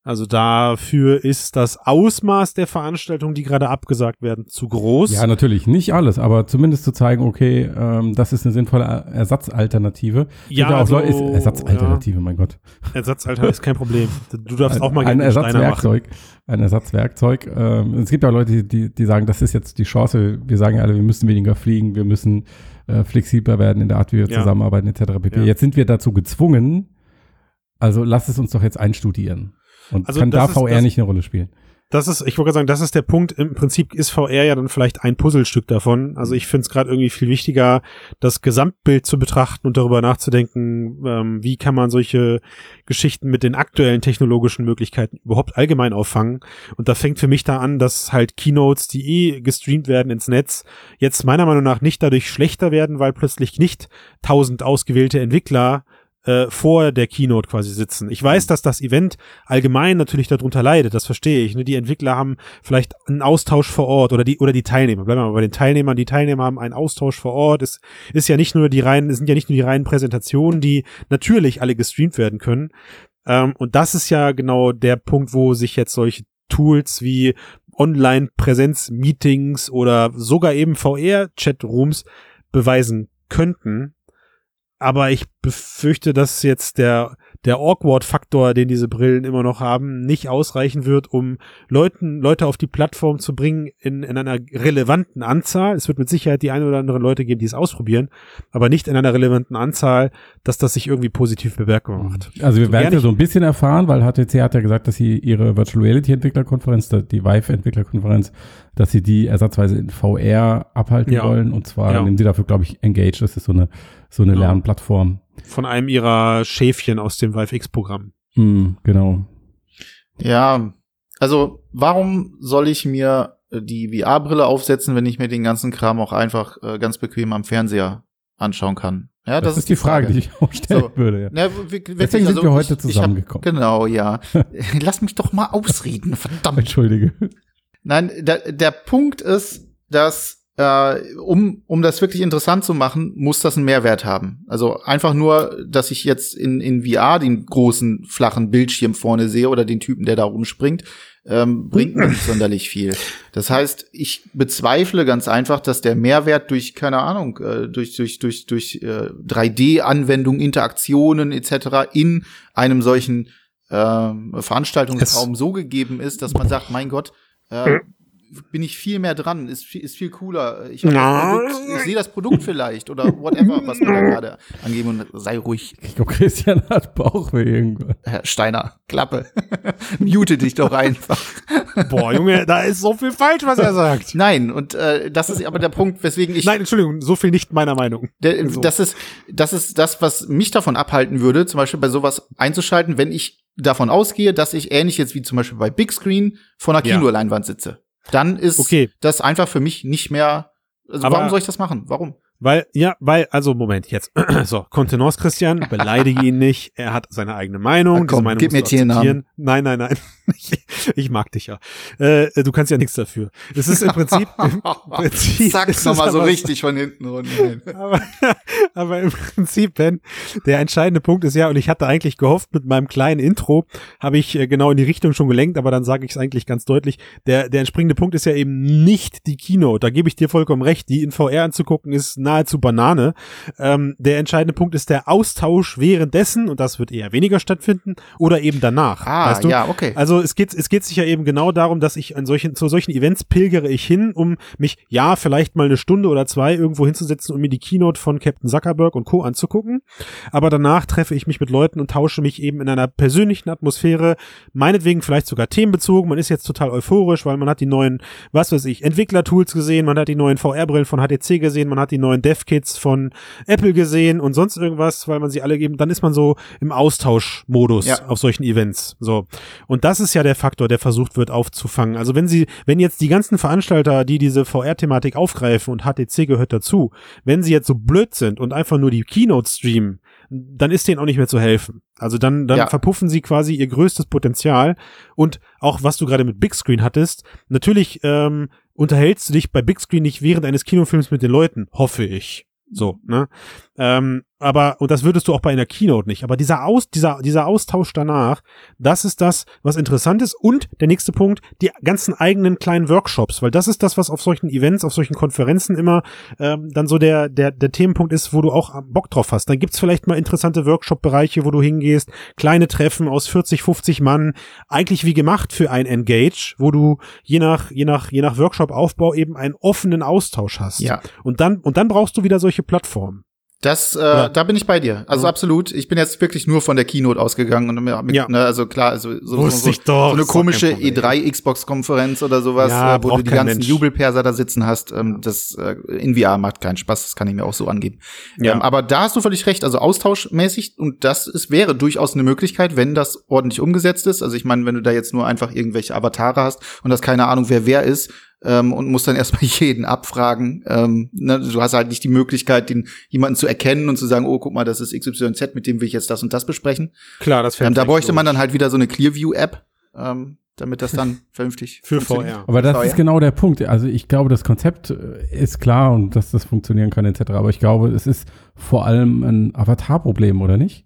Also dafür ist das Ausmaß der Veranstaltungen, die gerade abgesagt werden, zu groß. Ja, natürlich nicht alles, aber zumindest zu zeigen, okay, ähm, das ist eine sinnvolle Ersatzalternative. Ja, also, Leute- ist Ersatzalternative, mein Gott. Ersatzalter ist kein Problem. Du darfst auch mal ein gerne machen. Ersatzwerkzeug. Ein Ersatzwerkzeug. Ähm, es gibt auch Leute, die, die, die sagen, das ist jetzt die Chance. Wir sagen ja alle, wir müssen weniger fliegen, wir müssen äh, flexibler werden in der Art, wie wir Ja. zusammenarbeiten, etc. pp. Ja. Jetzt sind wir dazu gezwungen. Also lass es uns doch jetzt einstudieren. Und Also kann da ist- VR das- nicht eine Rolle spielen. Das ist, ich wollte gerade sagen, das ist der Punkt. Im Prinzip ist VR ja dann vielleicht ein Puzzlestück davon. Also ich finde es gerade irgendwie viel wichtiger, das Gesamtbild zu betrachten und darüber nachzudenken, ähm, wie kann man solche Geschichten mit den aktuellen technologischen Möglichkeiten überhaupt allgemein auffangen. Und da fängt für mich da an, dass halt Keynotes, die eh gestreamt werden ins Netz, jetzt meiner Meinung nach nicht dadurch schlechter werden, weil plötzlich nicht tausend ausgewählte Entwickler äh, vor der Keynote quasi sitzen. Ich weiß, dass das Event allgemein natürlich darunter leidet, das verstehe ich. Ne? Die Entwickler haben vielleicht einen Austausch vor Ort oder die oder die Teilnehmer. Bleiben wir mal bei den Teilnehmern. Die Teilnehmer haben einen Austausch vor Ort. Es ist ja nicht nur die reinen, es sind ja nicht nur die reinen Präsentationen, die natürlich alle gestreamt werden können. Ähm, und das ist ja genau der Punkt, wo sich jetzt solche Tools wie Online-Präsenz-Meetings oder sogar eben VR-Chat-Rooms beweisen könnten. Aber ich befürchte, dass jetzt der, der Awkward-Faktor, den diese Brillen immer noch haben, nicht ausreichen wird, um Leuten, Leute auf die Plattform zu bringen in, in einer relevanten Anzahl. Es wird mit Sicherheit die ein oder anderen Leute geben, die es ausprobieren, aber nicht in einer relevanten Anzahl, dass das sich irgendwie positiv bemerkbar macht. Also wir So werden ja so ein bisschen erfahren, weil HTC hat ja gesagt, dass sie ihre Virtual Reality Entwicklerkonferenz, die Vive Entwicklerkonferenz, dass sie die ersatzweise in VR abhalten Ja. wollen und zwar Ja. nehmen sie dafür, glaube ich, Engage. Das ist so eine so eine Ja. Lernplattform. Von einem ihrer Schäfchen aus dem Vive X-Programm. Hm, genau. Ja, also warum soll ich mir äh, die VR-Brille aufsetzen, wenn ich mir den ganzen Kram auch einfach äh, ganz bequem am Fernseher anschauen kann? Ja, Das, ist die Frage, die ich auch stellen So. würde. Ja. Ja, wir- wirklich, Deswegen sind also wir heute hab- zusammengekommen. Genau, ja. Lass mich doch mal ausreden, verdammt. Entschuldige. Nein, der, der Punkt ist, dass äh, um, um das wirklich interessant zu machen, muss das einen Mehrwert haben. Also einfach nur, dass ich jetzt in, in VR den großen, flachen Bildschirm vorne sehe oder den Typen, der da rumspringt, ähm, bringt mir nicht sonderlich viel. Das heißt, ich bezweifle ganz einfach, dass der Mehrwert durch, keine Ahnung, äh, durch, durch, durch, durch äh, 3D-Anwendungen, Interaktionen etc. in einem solchen ähm, Veranstaltungsraum so gegeben ist, dass man sagt, mein Gott, äh, bin ich viel mehr dran, ist, viel- ist viel cooler. Ich, sehe das Produkt vielleicht oder whatever, was wir da gerade angeben und sei ruhig, Ich glaube, Christian hat Bauchweh irgendwann. Herr Steiner, Klappe. Mute dich doch einfach. Boah, Junge, da ist so viel falsch, was er sagt. Nein, und äh, das ist aber der Punkt, weswegen ich Nein, Entschuldigung, so viel nicht meiner Meinung. Der, So. das, ist, das ist das, was mich davon abhalten würde, zum Beispiel bei sowas einzuschalten, wenn ich davon ausgehe, dass ich ähnlich jetzt wie zum Beispiel bei Big Screen vor einer Ja. Kinoleinwand sitze. Dann ist Okay. das einfach für mich nicht mehr. Also Aber- warum soll ich das machen? Warum? Weil, ja, weil, also Moment, jetzt. so, Kontenance Christian, beleidige ihn nicht. Er hat seine eigene Meinung. Na komm, Meinung gib mir akzeptieren. Nein, nein, nein. Ich, ich mag dich ja. Äh, du kannst ja nichts dafür. Es ist im Prinzip, im Prinzip Sag's nochmal so richtig von hinten runter. aber, aber im Prinzip, Ben, der entscheidende Punkt ist ja, und ich hatte eigentlich gehofft, mit meinem kleinen Intro habe ich äh, genau in die Richtung schon gelenkt, aber dann sage ich es eigentlich ganz deutlich. Der, der entspringende Punkt ist ja eben nicht die Keynote. Da gebe ich dir vollkommen recht. Die in VR anzugucken ist nahezu Banane. Ähm, der entscheidende Punkt ist der Austausch währenddessen, und das wird eher weniger stattfinden, oder eben danach. Ah, weißt du? ja, okay. Also es geht, es geht sich ja eben genau darum, dass ich an solchen, zu solchen Events pilgere ich hin, um mich, ja, vielleicht mal eine Stunde oder zwei irgendwo hinzusetzen und mir die Keynote von Captain Zuckerberg und Co. anzugucken. Aber danach treffe ich mich mit Leuten und tausche mich eben in einer persönlichen Atmosphäre, meinetwegen vielleicht sogar themenbezogen. Man ist jetzt total euphorisch, weil man hat die neuen, was weiß ich, Entwicklertools gesehen, man hat die neuen VR-Brillen von HTC gesehen, man hat die neuen Dev-Kits von Apple gesehen und sonst irgendwas, weil man sie alle geben, dann ist man so im Austauschmodus Ja. auf solchen Events. So. Und das ist ja der Faktor, der versucht wird aufzufangen. Also wenn sie, wenn jetzt die ganzen Veranstalter, die diese VR-Thematik aufgreifen und HTC gehört dazu, wenn sie jetzt so blöd sind und einfach nur die Keynote streamen, dann ist denen auch nicht mehr zu helfen. Also dann, dann Ja. verpuffen sie quasi ihr größtes Potenzial. Und auch was du gerade mit Big Screen hattest, natürlich ähm, unterhältst du dich bei Big Screen nicht während eines Kinofilms mit den Leuten, hoffe ich. So, ne? Ähm, aber, und das würdest du auch bei einer Keynote nicht. Aber dieser Aus, dieser, dieser Austausch danach, das ist das, was interessant ist. Und der nächste Punkt, die ganzen eigenen kleinen Workshops, weil das ist das, was auf solchen Events, auf solchen Konferenzen immer ähm, dann so der, der, der Themenpunkt ist, wo du auch Bock drauf hast. Dann gibt's vielleicht mal interessante Workshop-Bereiche, wo du hingehst, kleine Treffen aus 40, 50 Mann, eigentlich wie gemacht für ein Engage, wo du je nach, je nach, je nach Workshop-Aufbau eben einen offenen Austausch hast. Ja. Und dann, und dann brauchst du wieder solche Plattformen. Das, äh, Oder- da bin ich bei dir. Also Ja. absolut. Ich bin jetzt wirklich nur von der Keynote ausgegangen und mir, Ja. ne, also klar, also so, so, so, eine komische Problem. E3 Xbox Konferenz oder sowas, Ja, äh, wo du die ganzen Mensch. Jubelperser da sitzen hast. Ähm, das äh, in VR macht keinen Spaß. Das kann ich mir auch so angeben. Ja. Ähm, aber da hast du völlig recht. Also austauschmäßig und das ist, wäre durchaus eine Möglichkeit, wenn das ordentlich umgesetzt ist. Also ich meine, wenn du da jetzt nur einfach irgendwelche Avatare hast und hast keine Ahnung, wer wer ist, ähm, und musst dann erstmal jeden abfragen. Ähm, ne? Du hast halt nicht die Möglichkeit, den jemanden zu erkennen und zu sagen, oh, guck mal, das ist XYZ, mit dem will ich jetzt das und das besprechen. Klar, das Ähm, da bräuchte man dann halt wieder so eine Clearview-App, ähm, damit das dann vernünftig für funktioniert. VR. Aber das VR. ist genau der Punkt. Also ich glaube, das Konzept äh, ist klar und dass das funktionieren kann etc. Aber ich glaube, es ist vor allem ein Avatar-Problem, oder nicht?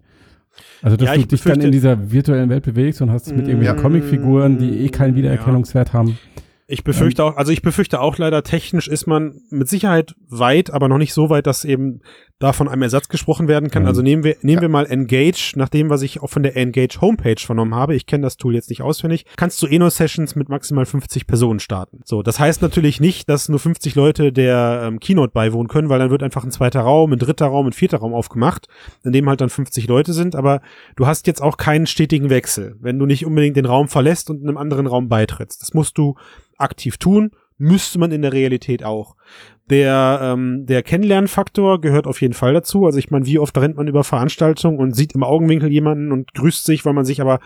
Also dass Ja, du ich dich dann in dieser virtuellen Welt bewegst und hast mit Mm, irgendwelchen ja. Comicfiguren, die eh keinen Ja. Wiedererkennungswert haben. Ich befürchte auch, also ich befürchte auch leider, technisch ist man mit Sicherheit weit, aber noch nicht so weit, dass eben da von einem Ersatz gesprochen werden kann. Mhm. Also nehmen wir, nehmen wir mal Engage, nach dem, was ich auch von der Engage Homepage vernommen habe. Ich kenne das Tool jetzt nicht auswendig. Kannst du Eno-Sessions mit maximal 50 Personen starten. So, das heißt natürlich nicht, dass nur 50 Leute der ähm, Keynote beiwohnen können, weil dann wird einfach ein zweiter Raum, ein dritter Raum, ein vierter Raum aufgemacht, in dem halt dann 50 Leute sind. Aber du hast jetzt auch keinen stetigen Wechsel, wenn du nicht unbedingt den Raum verlässt und in einem anderen Raum beitrittst. Das musst du aktiv tun, müsste man in der Realität auch. Der, ähm, der Kennenlernfaktor gehört auf jeden Fall dazu. Also ich meine, wie oft rennt man über Veranstaltungen und sieht im Augenwinkel jemanden und grüßt sich, weil man sich aber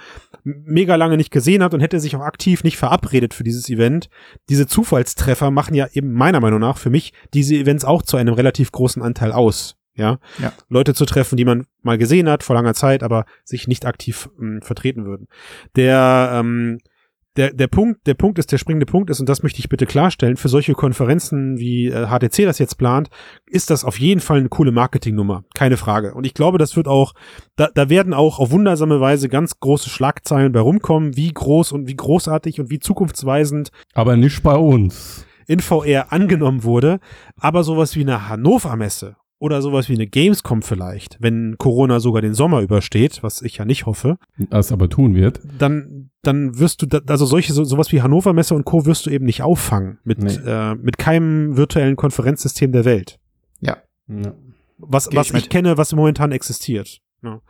mega lange nicht gesehen hat und hätte sich auch aktiv nicht verabredet für dieses Event. Diese Zufallstreffer machen ja eben meiner Meinung nach für mich diese Events auch zu einem relativ großen Anteil aus. Ja, Ja. Leute zu treffen, die man mal gesehen hat vor langer Zeit, aber sich nicht aktiv ähm, vertreten würden. Der ähm, der, der Punkt, der Punkt ist, der springende Punkt ist, und das möchte ich bitte klarstellen, für solche Konferenzen wie äh, HTC das jetzt plant, ist das auf jeden Fall eine coole Marketingnummer. Keine Frage. Und ich glaube, das wird auch, da, da werden auch auf wundersame Weise ganz große Schlagzeilen bei rumkommen, wie groß und wie großartig und wie zukunftsweisend Aber nicht bei uns. in VR angenommen wurde, aber sowas wie eine Hannover-Messe oder sowas wie eine Gamescom vielleicht, wenn Corona sogar den Sommer übersteht, was ich ja nicht hoffe, Das aber tun wird. dann, dann wirst du, da, also solche, so, sowas wie Hannover Messe und Co. wirst du eben nicht auffangen mit, Nee. äh, mit keinem virtuellen Konferenzsystem der Welt. Ja. Was, Geh was ich ich kenne, was momentan existiert. Ja.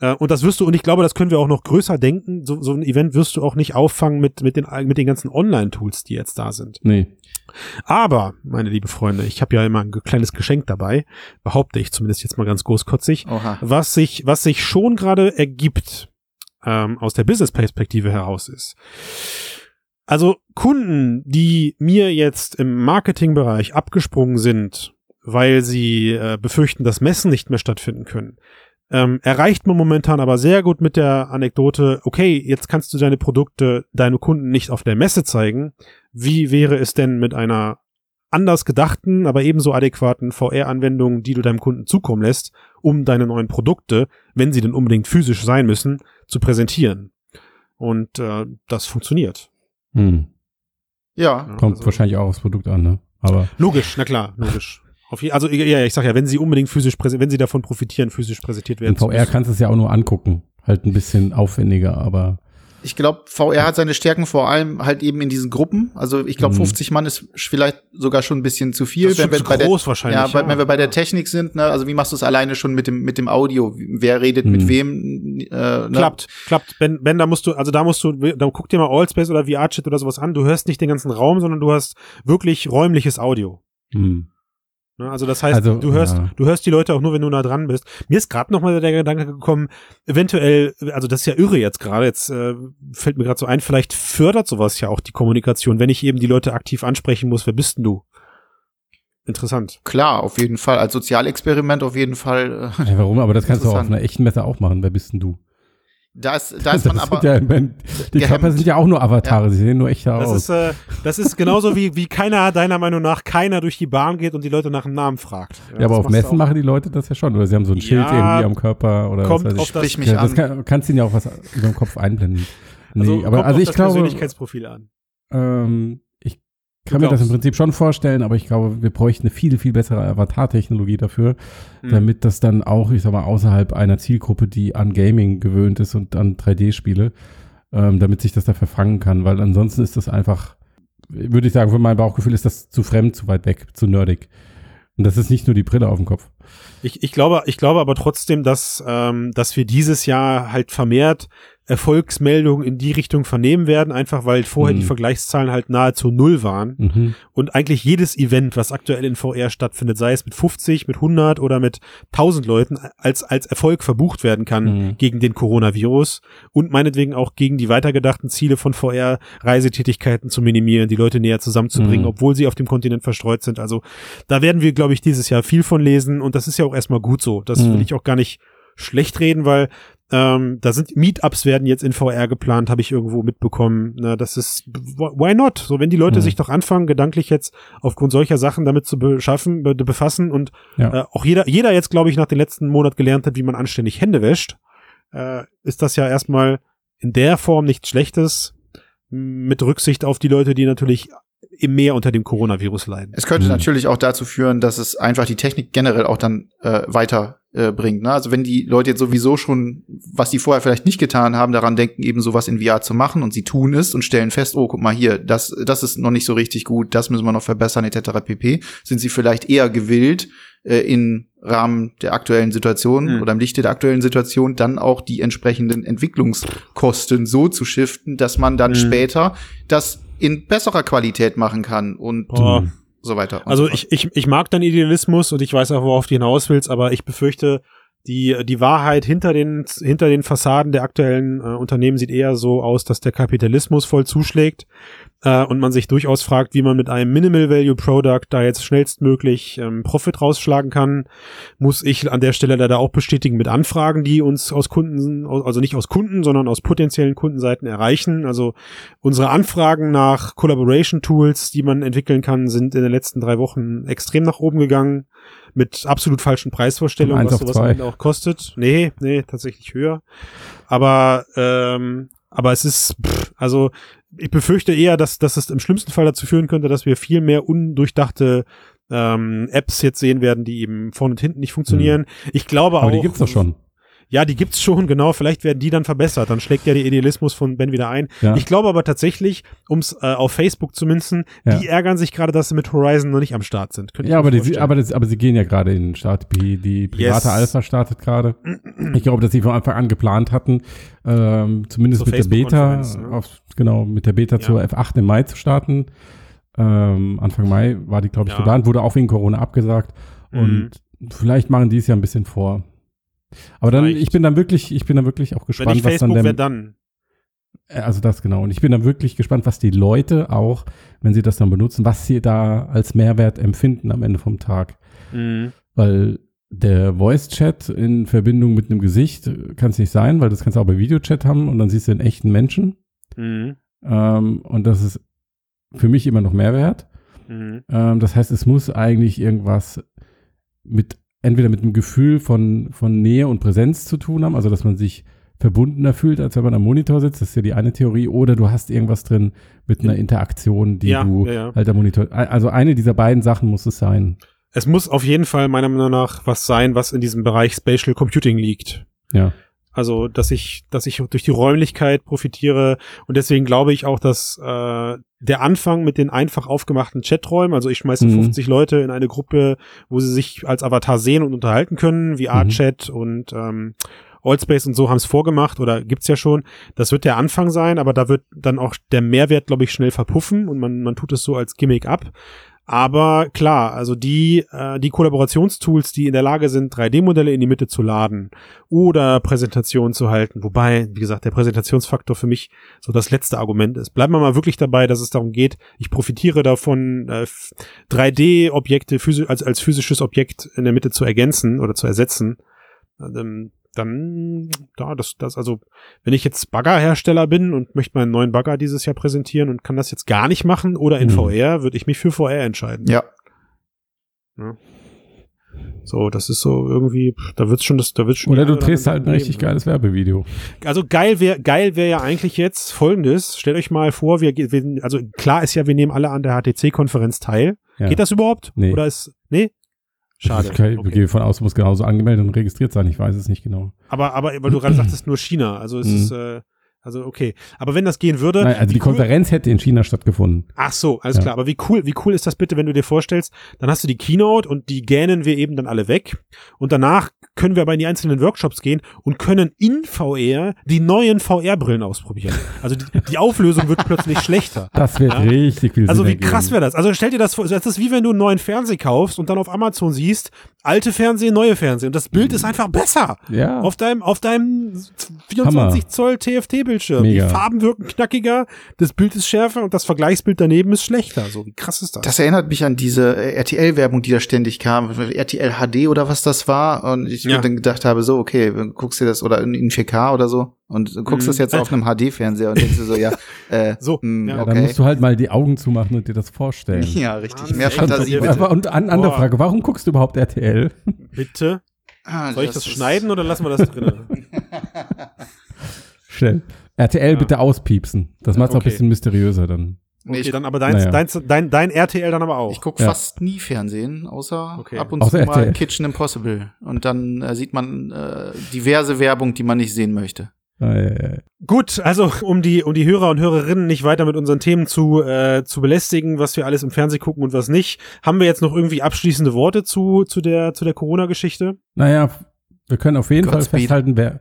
Äh, Und das wirst du, und ich glaube, das können wir auch noch größer denken. So, so ein Event wirst du auch nicht auffangen mit, mit den, mit den ganzen Online-Tools, die jetzt da sind. Nee. Aber, meine liebe Freunde, ich habe ja immer ein kleines Geschenk dabei, behaupte ich zumindest jetzt mal ganz großkotzig, Oha. was sich, was sich schon gerade ergibt ähm, aus der Business-Perspektive heraus ist. Also Kunden, die mir jetzt im Marketingbereich abgesprungen sind, weil sie äh, befürchten, dass Messen nicht mehr stattfinden können. Ähm, erreicht man momentan aber sehr gut mit der Anekdote, okay, jetzt kannst du deine Produkte deine Kunden nicht auf der Messe zeigen. Wie wäre es denn mit einer anders gedachten, aber ebenso adäquaten VR-Anwendung, die du deinem Kunden zukommen lässt, um deine neuen Produkte, wenn sie denn unbedingt physisch sein müssen, zu präsentieren? Und äh, das funktioniert. Hm. Ja, Kommt also- wahrscheinlich auch aufs Produkt an, ne? Aber Logisch, na klar, logisch. Auf je, also ja, ich sag ja, wenn sie unbedingt physisch wenn sie davon profitieren, physisch präsentiert werden. in VR müssen. kannst du es ja auch nur angucken. Halt ein bisschen aufwendiger, aber ich glaube, VR hat seine Stärken vor allem halt eben in diesen Gruppen. Also ich glaube, Mhm. 50 Mann ist vielleicht sogar schon ein bisschen zu viel. Das ist schon zu bei der, groß wahrscheinlich, Ja, ja. wenn wir bei der Technik sind, ne, also wie machst du es alleine schon mit dem mit dem Audio? Wer redet mit Mhm. wem? Äh, ne? Klappt, klappt. Ben, ben, da musst du, also da musst du, da guck dir mal Allspace oder VR-Chat oder sowas an. Du hörst nicht den ganzen Raum, sondern du hast wirklich räumliches Audio. hm. Ne? Also das heißt, Also, du hörst, ja. du hörst die Leute auch nur, wenn du nah dran bist. Mir ist gerade noch mal der Gedanke gekommen, eventuell, also das ist ja irre jetzt gerade. Jetzt äh, fällt mir gerade so ein, vielleicht fördert sowas ja auch die Kommunikation, wenn ich eben die Leute aktiv ansprechen muss. Wer bist denn du? Interessant. Klar, auf jeden Fall. Als Sozialexperiment auf jeden Fall. Äh, Ja, warum? Aber das kannst du auch auf einer echten Messe auch machen. Wer bist denn du? Da ist, da ist man Das aber. sind ja, die gehemmt. Körper sind ja auch nur Avatare, sie sehen nur echter Das aus. ist, äh, das ist genauso wie, wie keiner, deiner Meinung nach, keiner durch die Bahn geht und die Leute nach dem Namen fragt. ja, das aber auf Messen machen die Leute das ja schon. Oder sie haben so ein Schild Ja, irgendwie am Körper oder kommt was weiß ich. auf das- Sprich mich ja, das an. kann, kannst du ihnen ja auch was über den Kopf einblenden. Nee, Also, aber kommt also auf ich das glaube, Persönlichkeitsprofil an. ähm, kann mir das im. Prinzip schon vorstellen, aber ich glaube, wir bräuchten eine viel, viel bessere Avatar-Technologie dafür, Hm. damit das dann auch, ich sag mal, außerhalb einer Zielgruppe, die an Gaming gewöhnt ist und an 3D-Spiele, ähm, damit sich das da verfangen kann, weil ansonsten ist das einfach, würde ich sagen, für mein Bauchgefühl ist das zu fremd, zu weit weg, zu nerdig. Und das ist nicht nur die Brille auf dem Kopf. Ich, ich glaube, ich glaube aber trotzdem, dass, ähm, dass wir dieses Jahr halt vermehrt Erfolgsmeldungen in die Richtung vernehmen werden, einfach weil vorher Mhm. die Vergleichszahlen halt nahezu null waren Mhm. und eigentlich jedes Event, was aktuell in VR stattfindet, sei es mit 50, mit 100 oder mit 1000 Leuten, als, als Erfolg verbucht werden kann Mhm. gegen den Coronavirus und meinetwegen auch gegen die weitergedachten Ziele von VR, Reisetätigkeiten zu minimieren, die Leute näher zusammenzubringen, Mhm. obwohl sie auf dem Kontinent verstreut sind. Also da werden wir, glaube ich, dieses Jahr viel von lesen und das ist ja auch erstmal gut so. Das Mhm. will ich auch gar nicht schlecht reden, weil ähm, da sind Meetups werden jetzt in VR geplant, habe ich irgendwo mitbekommen. Na, das ist why not? So, wenn die Leute Mhm. sich doch anfangen, gedanklich jetzt aufgrund solcher Sachen damit zu beschaffen, be befassen und Ja. äh, auch jeder, jeder jetzt, glaube ich, nach dem letzten Monat gelernt hat, wie man anständig Hände wäscht, äh, ist das ja erstmal in der Form nichts Schlechtes, mit Rücksicht auf die Leute, die natürlich im mehr unter dem Coronavirus leiden. Es könnte Mhm. natürlich auch dazu führen, dass es einfach die Technik generell auch dann äh, weiter äh, bringt. Ne? Also wenn die Leute jetzt sowieso schon, was die vorher vielleicht nicht getan haben, daran denken, eben sowas in VR zu machen und sie tun es und stellen fest, oh, guck mal hier, das, das ist noch nicht so richtig gut, das müssen wir noch verbessern, etc. pp, sind sie vielleicht eher gewillt, äh, im Rahmen der aktuellen Situation Mhm. oder im Lichte der aktuellen Situation dann auch die entsprechenden Entwicklungskosten so zu shiften, dass man dann Mhm. später das in besserer Qualität machen kann und Boah. so weiter. und Also so ich, ich, ich mag deinen Idealismus und ich weiß auch, worauf du hinaus willst, aber ich befürchte, die, die Wahrheit hinter den, hinter den Fassaden der aktuellen äh, Unternehmen sieht eher so aus, dass der Kapitalismus voll zuschlägt äh, und man sich durchaus fragt, wie man mit einem Minimal Value Product da jetzt schnellstmöglich ähm, Profit rausschlagen kann. Muss ich an der Stelle leider auch bestätigen mit Anfragen, die uns aus Kunden, also nicht aus Kunden, sondern aus potenziellen Kundenseiten erreichen. Also unsere Anfragen nach Collaboration Tools, die man entwickeln kann, sind in den letzten drei Wochen extrem nach oben gegangen. Mit absolut falschen Preisvorstellungen, was sowas am auch kostet. Nee, nee, tatsächlich höher. Aber, ähm, aber es ist, pff, also ich befürchte eher, dass, dass es im schlimmsten Fall dazu führen könnte, dass wir viel mehr undurchdachte ähm, Apps jetzt sehen werden, die eben vorne und hinten nicht funktionieren. Ich glaube auch. Aber die gibt's doch schon. Ja, die gibt's schon, genau. Vielleicht werden die dann verbessert. Dann schlägt ja der Idealismus von Ben wieder ein. Ja. Ich glaube aber tatsächlich, ums äh, auf Facebook zumindest, Ja. die ärgern sich gerade, dass sie mit Horizon noch nicht am Start sind. Könnte Ja, aber, die, aber, das, aber sie gehen ja gerade in den Start. Die, die private Yes. Alpha startet gerade. Ich glaube, dass sie von Anfang an geplant hatten, ähm, zumindest Zur mit der Beta, ne? auf, genau, mit der Beta Ja. zur F8 im Mai zu starten. Ähm, Anfang Mai war die, glaube ich, Ja. geplant, wurde auch wegen Corona abgesagt. Mhm. Und vielleicht machen die es ja ein bisschen vor. Aber dann, Vielleicht. ich bin dann wirklich, ich bin dann wirklich auch Wenn gespannt, nicht was Facebook, dann der, dann? äh, also das genau. Und ich bin dann wirklich gespannt, was die Leute auch, wenn sie das dann benutzen, was sie da als Mehrwert empfinden am Ende vom Tag. Mhm. Weil der Voice-Chat in Verbindung mit einem Gesicht kann es nicht sein, weil das kannst du auch bei Videochat haben und dann siehst du einen echten Menschen. Mhm. Ähm, und das ist für mich immer noch Mehrwert. Mhm. Ähm, das heißt, es muss eigentlich irgendwas mit, entweder mit einem Gefühl von, von Nähe und Präsenz zu tun haben, also dass man sich verbundener fühlt, als wenn man am Monitor sitzt. Das ist ja die eine Theorie. Oder du hast irgendwas drin mit einer Interaktion, die Ja, du ja, ja. halt am Monitor. Also eine dieser beiden Sachen muss es sein. Es muss auf jeden Fall meiner Meinung nach was sein, was in diesem Bereich Spatial Computing liegt. Ja. Also, dass ich, dass ich durch die Räumlichkeit profitiere und deswegen glaube ich auch, dass äh, der Anfang mit den einfach aufgemachten Chaträumen, also ich schmeiße Mhm. 50 Leute in eine Gruppe, wo sie sich als Avatar sehen und unterhalten können, wie R-Chat und ähm, Allspace und so haben es vorgemacht oder gibt's ja schon. Das wird der Anfang sein, aber da wird dann auch der Mehrwert, glaube ich, schnell verpuffen und man, man tut es so als Gimmick ab. Aber klar, also die, äh, die Kollaborationstools, die in der Lage sind, 3D-Modelle in die Mitte zu laden oder Präsentationen zu halten, wobei, wie gesagt, der Präsentationsfaktor für mich so das letzte Argument ist. Bleiben wir mal wirklich dabei, dass es darum geht, ich profitiere davon, äh, 3D-Objekte physi als, als physisches Objekt in der Mitte zu ergänzen oder zu ersetzen. Ähm, dann, da, das, das, also, wenn ich jetzt Baggerhersteller bin und möchte meinen neuen Bagger dieses Jahr präsentieren und kann das jetzt gar nicht machen oder in Mhm. VR, würde ich mich für VR entscheiden. Ja. So, das ist so irgendwie, da wird's schon, das, da wird's schon. Oder du drehst halt ein andere richtig ne? geiles Werbevideo. Also geil wäre, geil wäre ja eigentlich jetzt Folgendes. Stellt euch mal vor, wir, wir also klar ist ja, wir nehmen alle an der HTC-Konferenz teil. Ja. Geht das überhaupt? Nee. Oder ist, nee? Schade. Ich, kann, ich Okay. gehe von aus, muss genauso angemeldet und registriert sein. Ich weiß es nicht genau. Aber, aber, weil du gerade sagtest, nur China. Also es Mhm. ist, äh, also okay. Aber wenn das gehen würde. Nein, also die cool- Konferenz hätte in China stattgefunden. Ach so, alles Ja. klar. Aber wie cool, wie cool ist das bitte, wenn du dir vorstellst, dann hast du die Keynote und die gähnen wir eben dann alle weg. Und danach können wir aber in die einzelnen Workshops gehen und können in VR die neuen VR-Brillen ausprobieren. Also die, die Auflösung wird plötzlich schlechter. Das wird Ja. richtig viel Also wie krass wäre das? Also stell dir das vor, das ist wie wenn du einen neuen Fernseher kaufst und dann auf Amazon siehst, alte Fernsehen, neue Fernsehen. Und das Bild ist einfach besser. Ja. Auf deinem, auf deinem 24 Zoll TFT-Bildschirm. Die. Farben wirken knackiger, das Bild ist schärfer und das Vergleichsbild daneben ist schlechter. So, wie krass ist das? Das erinnert mich an diese äh, RTL-Werbung, die da ständig kam. RTL HD oder was das war. Und ich Ja. dann gedacht habe, so, okay, guckst dir das oder in, in 4K oder so und du guckst Mhm. das jetzt auf einem HD-Fernseher und denkst dir so, ja, äh, So, mh, ja. Ja, okay. dann musst du halt mal die Augen zumachen und dir das vorstellen. ja, richtig. Wahnsinn. Mehr? Fantasie bitte. Aber und an, andere Boah. Frage, warum guckst du überhaupt RTL? Bitte? Ah, Soll ich das schneiden oder lassen wir das drin? Schnell. RTL Ja. bitte auspiepsen. Das macht es auch Okay. ein bisschen mysteriöser dann. Nee, Okay, ich, dann aber dein, Naja. dein, dein, dein RTL dann aber auch. ich guck Ja. fast nie Fernsehen, außer Okay. ab und Außer zu mal RTL. Kitchen Impossible. Und dann äh, sieht man äh, diverse Werbung, die man nicht sehen möchte. Gut, also um die, um die Hörer und Hörerinnen nicht weiter mit unseren Themen zu, äh, zu belästigen, was wir alles im Fernsehen gucken und was nicht, haben wir jetzt noch irgendwie abschließende Worte zu, zu der, zu der Corona-Geschichte? Naja, wir können auf jeden Fall Godspeed. festhalten, wer,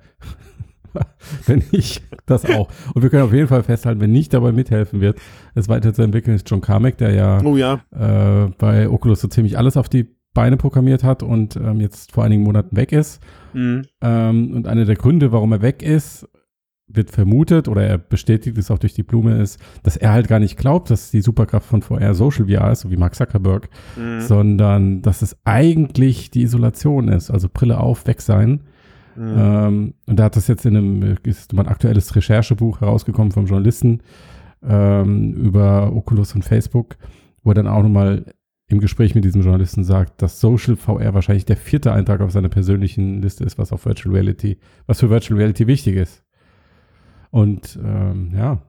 wenn nicht, das auch. Und wir können auf jeden Fall festhalten, wer nicht dabei mithelfen wird, es weiterzuentwickeln, ist John Carmack, der ja Oh ja. äh, bei Oculus so ziemlich alles auf die Beine programmiert hat und ähm, jetzt vor einigen Monaten weg ist. Mhm. Ähm, und einer der Gründe, warum er weg ist, wird vermutet oder er bestätigt es auch durch die Blume, ist, dass er halt gar nicht glaubt, dass die Superkraft von VR Social VR ist, so wie Mark Zuckerberg, Mhm. sondern dass es eigentlich die Isolation ist, also Brille auf, weg sein. Mhm. Ähm, und da hat das jetzt in einem, ist ein aktuelles Recherchebuch herausgekommen vom Journalisten ähm, über Oculus und Facebook, wo er dann auch nochmal im Gespräch mit diesem Journalisten sagt, dass Social VR wahrscheinlich der vierte Eintrag auf seiner persönlichen Liste ist, was auf Virtual Reality, was für Virtual Reality wichtig ist. Und ähm, ja.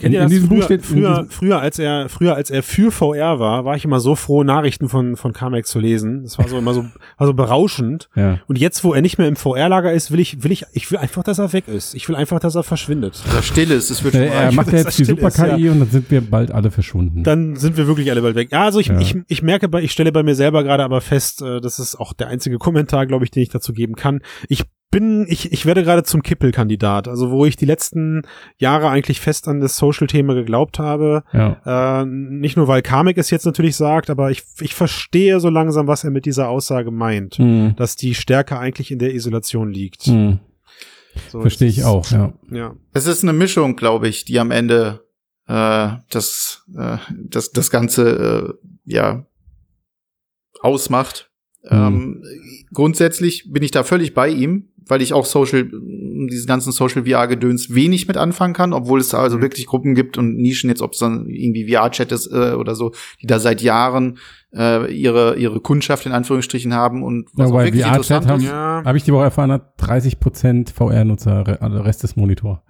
Kennt ihr in das? diesem Buch früher, steht- in früher, diesem- früher, als er, früher, als er für VR war, war ich immer so froh, Nachrichten von, von Carmack zu lesen. Das war so immer so, war so berauschend. Ja. Und jetzt, wo er nicht mehr im VR-Lager ist, will ich, will ich, ich will einfach, dass er weg ist. Ich will einfach, dass er verschwindet. Oder still ist, es wird Er, schon er macht ja dass jetzt die das Super-KI und dann sind wir bald alle verschwunden. Dann sind wir wirklich alle bald weg. Ja, also ich, Ja. ich, ich merke bei, ich stelle bei mir selber gerade aber fest, äh, das ist auch der einzige Kommentar, glaube ich, den ich dazu geben kann. Ich bin, ich, ich werde gerade zum Kippelkandidat. Also wo ich die letzten Jahre eigentlich fest an das Social-Thema geglaubt habe. ja. Äh, nicht nur, weil Kamek es jetzt natürlich sagt, aber ich, ich verstehe so langsam, was er mit dieser Aussage meint. Hm. Dass die Stärke eigentlich in der Isolation liegt. Hm. So, Verstehe ich auch, ja. Ja. Es ist eine Mischung, glaube ich, die am Ende äh, das, äh, das, das Ganze äh, ja ausmacht. Mhm. Ähm, grundsätzlich bin ich da völlig bei ihm, weil ich auch Social, diesen ganzen Social VR-Gedöns wenig mit anfangen kann, obwohl es da also Mhm. wirklich Gruppen gibt und Nischen, jetzt ob es dann irgendwie VR-Chat ist äh, oder so, die da seit Jahren äh, ihre, ihre Kundschaft in Anführungsstrichen haben und Ja, was auch wobei wirklich VR-Chat interessant haben- ist. Ja. Habe ich die Woche erfahren, hat 30% VR-Nutzer, re- also Rest ist Monitor.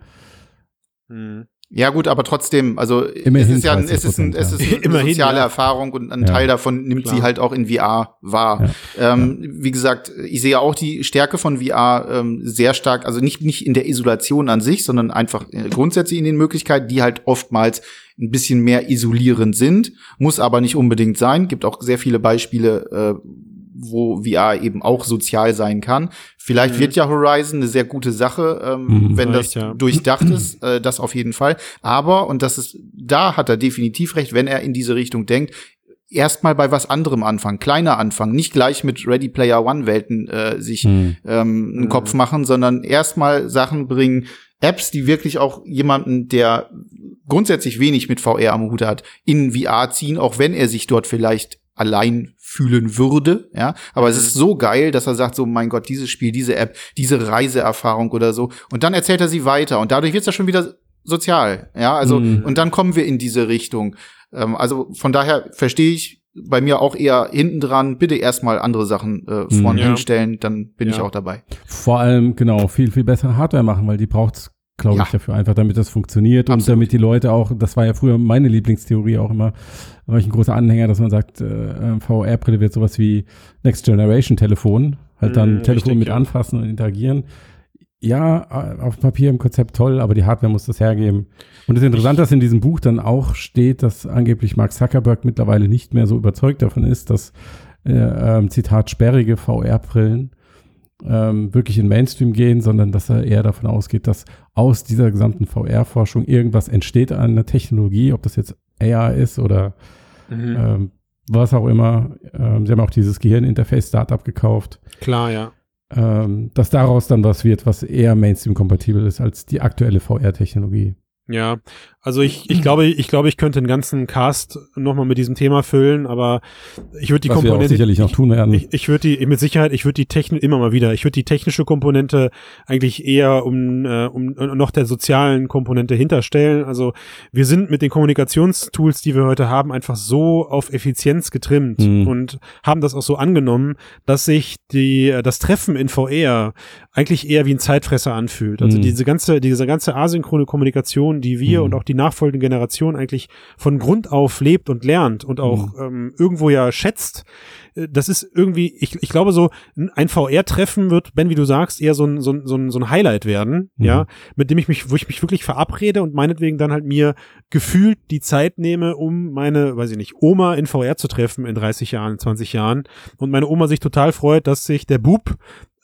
Hm. Ja gut, aber trotzdem, also Immerhin es ist ja ein, es ist, ein, 30%, es ist ja. eine Immerhin, soziale ja. Erfahrung und ein Ja. Teil davon nimmt Klar. sie halt auch in VR wahr. Ähm, Wie gesagt, ich sehe auch die Stärke von VR ähm, sehr stark, also nicht, nicht in der Isolation an sich, sondern einfach äh, grundsätzlich in den Möglichkeiten, die halt oftmals ein bisschen mehr isolierend sind, muss aber nicht unbedingt sein. Gibt auch sehr viele Beispiele, äh, wo VR eben auch sozial sein kann. Vielleicht Mhm. wird ja Horizon eine sehr gute Sache, ähm, Mhm. wenn das ja. durchdacht ist, äh, das auf jeden Fall. Aber, und das ist, da hat er definitiv recht, wenn er in diese Richtung denkt, erstmal bei was anderem anfangen, kleiner anfangen, nicht gleich mit Ready Player One Welten äh, sich Hm. ähm, einen Mhm. Kopf machen, sondern erstmal Sachen bringen, Apps, die wirklich auch jemanden, der grundsätzlich wenig mit VR am Hut hat, in VR ziehen, auch wenn er sich dort vielleicht allein fühlen würde, ja, aber es ist so geil, dass er sagt so, mein Gott, dieses Spiel, diese App, diese Reiseerfahrung oder so und dann erzählt er sie weiter und dadurch wird es ja schon wieder sozial, ja, also Mhm. und dann kommen wir in diese Richtung. Ähm, also von daher verstehe ich bei mir auch eher hinten dran, bitte erstmal andere Sachen äh, Mhm. vorne Ja. hinstellen, dann bin ich Ja. auch dabei. Vor allem, genau, viel, viel bessere Hardware machen, weil die braucht's, glaube Ja. ich, dafür einfach, damit das funktioniert und Absolut. damit die Leute auch, das war ja früher meine Lieblingstheorie auch immer, war ich ein großer Anhänger, dass man sagt, äh, VR-Brille wird sowas wie Next Generation Telefon, halt dann Mhm, Telefon richtig, mit ja. anfassen und interagieren. Ja, äh, auf dem Papier im Konzept toll, aber die Hardware muss das hergeben. Und das Interessante, dass in diesem Buch dann auch steht, dass angeblich Mark Zuckerberg mittlerweile nicht mehr so überzeugt davon ist, dass, äh, ähm, Zitat, sperrige VR-Brillen ähm, wirklich in Mainstream gehen, sondern dass er eher davon ausgeht, dass aus dieser gesamten VR-Forschung irgendwas entsteht an einer Technologie, ob das jetzt AR ist oder Mhm. ähm, was auch immer. Ähm, sie haben auch dieses Gehirninterface-Startup gekauft, Klar, ja. ähm, dass daraus dann was wird, was eher Mainstream-kompatibel ist als die aktuelle VR-Technologie. Ja, also ich, ich glaube, ich glaube, ich könnte einen ganzen Cast nochmal mit diesem Thema füllen, aber ich würde die was wir auch Komponente, sicherlich noch tun werden. ich, ich würde die, mit Sicherheit, ich würde die Technik immer mal wieder, ich würde die technische Komponente eigentlich eher um, äh, um äh, noch der sozialen Komponente hinterstellen. Also wir sind mit den Kommunikationstools, die wir heute haben, einfach so auf Effizienz getrimmt Mhm. und haben das auch so angenommen, dass sich die, äh, das Treffen in VR eigentlich eher wie ein Zeitfresser anfühlt. Also Mhm. diese ganze, diese ganze asynchrone Kommunikation, die wir Mhm. und auch die nachfolgende Generation eigentlich von Grund auf lebt und lernt und auch ähm, irgendwo ja schätzt, äh, das ist irgendwie, ich, ich glaube so, ein VR-Treffen wird, Ben, wie du sagst, eher so ein, so ein, so ein, so ein Highlight werden, Mhm. ja, mit dem ich mich, wo ich mich wirklich verabrede und meinetwegen dann halt mir gefühlt die Zeit nehme, um meine, weiß ich nicht, Oma in VR zu treffen in 30 Jahren, 20 Jahren. Und meine Oma sich total freut, dass sich der Bub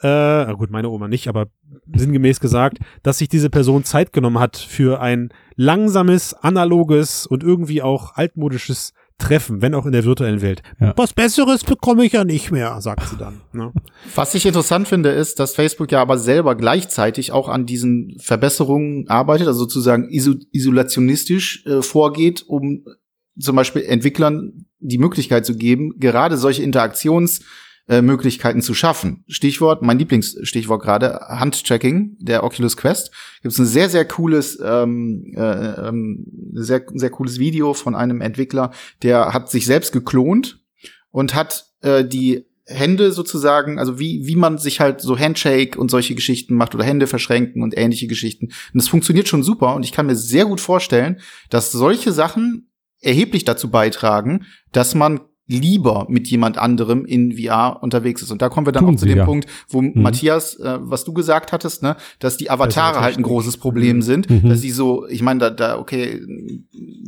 äh, na gut, meine Oma nicht, aber sinngemäß gesagt, dass sich diese Person Zeit genommen hat für ein langsames, analoges und irgendwie auch altmodisches Treffen, wenn auch in der virtuellen Welt. Ja. Was Besseres bekomme ich ja nicht mehr, sagt sie dann. Ne? Was ich interessant finde, ist, dass Facebook ja aber selber gleichzeitig auch an diesen Verbesserungen arbeitet, also sozusagen iso isolationistisch äh, vorgeht, um zum Beispiel Entwicklern die Möglichkeit zu geben, gerade solche Interaktions äh, Möglichkeiten zu schaffen. Stichwort, mein Lieblingsstichwort gerade, Handtracking der Oculus Quest. Gibt es ein sehr, sehr cooles, ähm, äh, ähm, sehr, sehr cooles Video von einem Entwickler, der hat sich selbst geklont und hat äh, die Hände sozusagen, also wie, wie man sich halt so Handshake und solche Geschichten macht oder Hände verschränken und ähnliche Geschichten. Und das funktioniert schon super und ich kann mir sehr gut vorstellen, dass solche Sachen erheblich dazu beitragen, dass man lieber mit jemand anderem in VR unterwegs ist. Und da kommen wir dann Tun auch zu sie, dem ja. Punkt, wo Matthias, äh, was du gesagt hattest, ne, dass die Avatare Das ist halt ein großes Problem sind, Mhm. dass die so, ich meine, da, da, okay,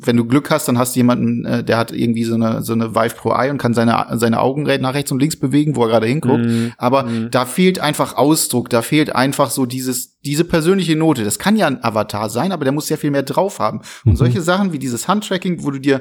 wenn du Glück hast, dann hast du jemanden, äh, der hat irgendwie so eine, so eine Vive Pro Eye und kann seine, seine Augen nach rechts und links bewegen, wo er gerade hinguckt. Mhm. Aber Mhm. da fehlt einfach Ausdruck, da fehlt einfach so dieses, diese persönliche Note. Das kann ja ein Avatar sein, aber der muss ja viel mehr drauf haben. Und Mhm. solche Sachen wie dieses Handtracking, wo du dir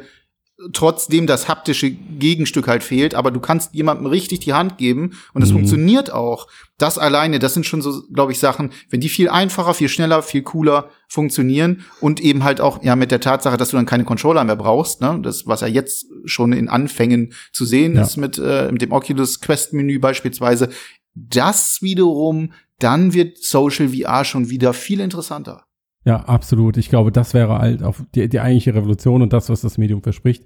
trotzdem das haptische Gegenstück halt fehlt, aber du kannst jemandem richtig die Hand geben und es Mhm. funktioniert auch. Das alleine, das sind schon so, glaube ich, Sachen, wenn die viel einfacher, viel schneller, viel cooler funktionieren und eben halt auch ja mit der Tatsache, dass du dann keine Controller mehr brauchst, ne, das was ja jetzt schon in Anfängen zu sehen Ja. ist mit, äh, mit dem Oculus Quest Menü beispielsweise, das wiederum, dann wird Social VR schon wieder viel interessanter. Ja, absolut. Ich glaube, das wäre halt auch die, die eigentliche Revolution und das, was das Medium verspricht.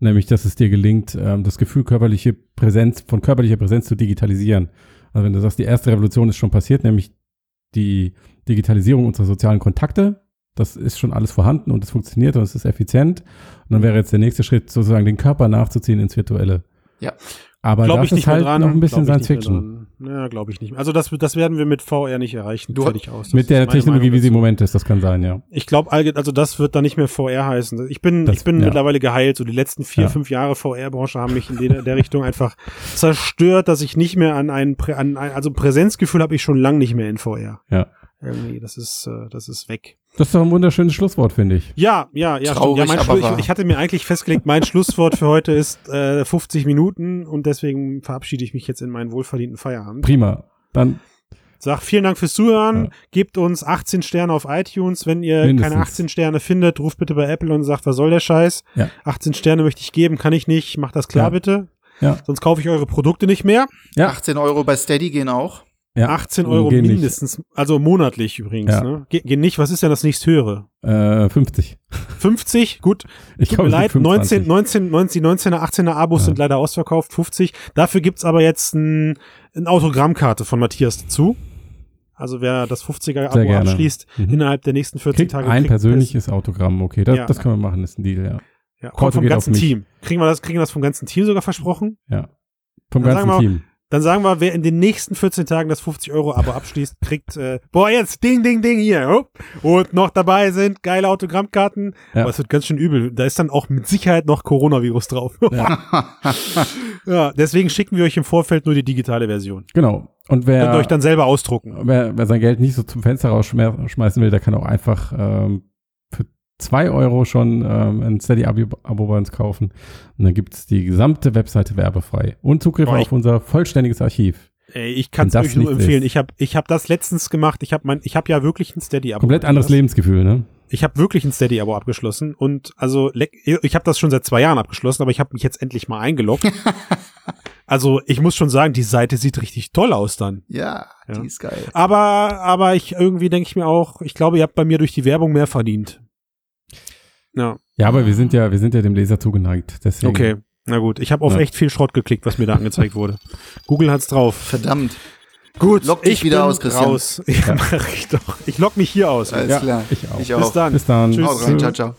Nämlich, dass es dir gelingt, ähm, das Gefühl körperliche Präsenz, von körperlicher Präsenz zu digitalisieren. Also wenn du sagst, die erste Revolution ist schon passiert, nämlich die Digitalisierung unserer sozialen Kontakte. Das ist schon alles vorhanden und es funktioniert und es ist effizient. Und dann wäre jetzt der nächste Schritt, sozusagen den Körper nachzuziehen ins Virtuelle. Ja. Aber Glaube das ist halt dran. noch ein bisschen glaub Science Fiction. Ja, glaube ich nicht mehr. Also das, das werden wir mit VR nicht erreichen. Du- Fertig aus. Das Mit der Technologie, Meinung wie sie im. Moment ist, das kann sein, ja. Ich glaube, also das wird dann nicht mehr VR heißen. Ich bin, Das- ich bin ja. mittlerweile geheilt. So die letzten vier, Ja. fünf Jahre VR-Branche haben mich in der, der Richtung einfach zerstört, dass ich nicht mehr an ein, Prä- an ein also Präsenzgefühl habe ich schon lang nicht mehr in VR. Ja. Irgendwie, das ist, äh, das ist weg. Das ist doch ein wunderschönes Schlusswort, finde ich. Ja, ja, ja. Traurig, stimmt. ja mein aber ich, ich hatte mir eigentlich festgelegt, mein Schlusswort für heute ist äh, 50 Minuten und deswegen verabschiede ich mich jetzt in meinen wohlverdienten Feierabend. Prima. Dann Sag vielen Dank fürs Zuhören. Ja. Gebt uns 18 Sterne auf iTunes. Wenn ihr Mindestens. keine 18 Sterne findet, ruft bitte bei Apple und sagt, was soll der Scheiß? Ja. 18 Sterne möchte ich geben, kann ich nicht. Macht das klar Ja. bitte. Ja. Sonst kaufe ich eure Produkte nicht mehr. Ja. 18 Euro bei Steady gehen auch. Ja, 18 Euro gehen nicht. mindestens. Also monatlich übrigens. Ja. Ne? Ge gehen nicht. Was ist denn das nächsthöhere? Äh, 50. 50? Gut. Ich Tut mir leid, sind 19, 25. 19, 19, die 19er, 18er Abos Ja. sind leider ausverkauft, 50. Dafür gibt's aber jetzt ein, eine Autogrammkarte von Matthias dazu. Also wer das 50er Abo Sehr gerne. abschließt, Mhm. innerhalb der nächsten 14 Kriegt Tage ein kriegt persönliches Autogramm, okay. Das, Ja. das können wir machen, ist ein Deal, ja. ja, kommt vom ganzen. Team. Kriegen wir das, kriegen wir das vom ganzen Team sogar versprochen? ja. Vom Dann ganzen Team. Dann sagen wir, wer in den nächsten 14 Tagen das 50 Euro Abo abschließt, kriegt, äh, boah, jetzt Ding, Ding, Ding hier. Und noch dabei sind geile Autogrammkarten. Ja. Aber es wird ganz schön übel. Da ist dann auch mit Sicherheit noch Coronavirus drauf. Ja. ja, deswegen schicken wir euch im Vorfeld nur die digitale Version. Genau. Und Könnt wer, euch dann selber ausdrucken. wer, wer sein Geld nicht so zum Fenster rausschmeißen will, der kann auch einfach ähm, für zwei Euro schon ähm, ein Steady-Abo bei uns kaufen. Und dann gibt es die gesamte Webseite werbefrei. Und Zugriff Boah, auf unser vollständiges Archiv. Ey, ich kann es euch nur empfehlen. ist. Ich habe ich hab das letztens gemacht. Ich habe mein, ich habe ja wirklich ein Steady-Abo. Komplett anderes Lebensgefühl, ne? Ich habe wirklich ein Steady-Abo abgeschlossen und also ich habe das schon seit zwei Jahren abgeschlossen, aber ich habe mich jetzt endlich mal eingeloggt. also ich muss schon sagen, die Seite sieht richtig toll aus dann. Ja, Ja. die ist geil. Aber aber ich irgendwie denke ich mir auch, ich glaube, ihr habt bei mir durch die Werbung mehr verdient. Ja, Ja, aber wir sind ja, wir sind ja dem Leser zugeneigt. Deswegen. okay. Na gut, ich habe auf Ja. echt viel Schrott geklickt, was mir da angezeigt wurde. Google hat's drauf. Verdammt. Gut, Log dich ich wieder bin aus, Christian. raus. Ja, mach ich doch. Ich log mich hier aus. Alles Ja, klar. ich auch. Ich Bis auch. dann. Bis dann. Tschüss. Ciao, ciao.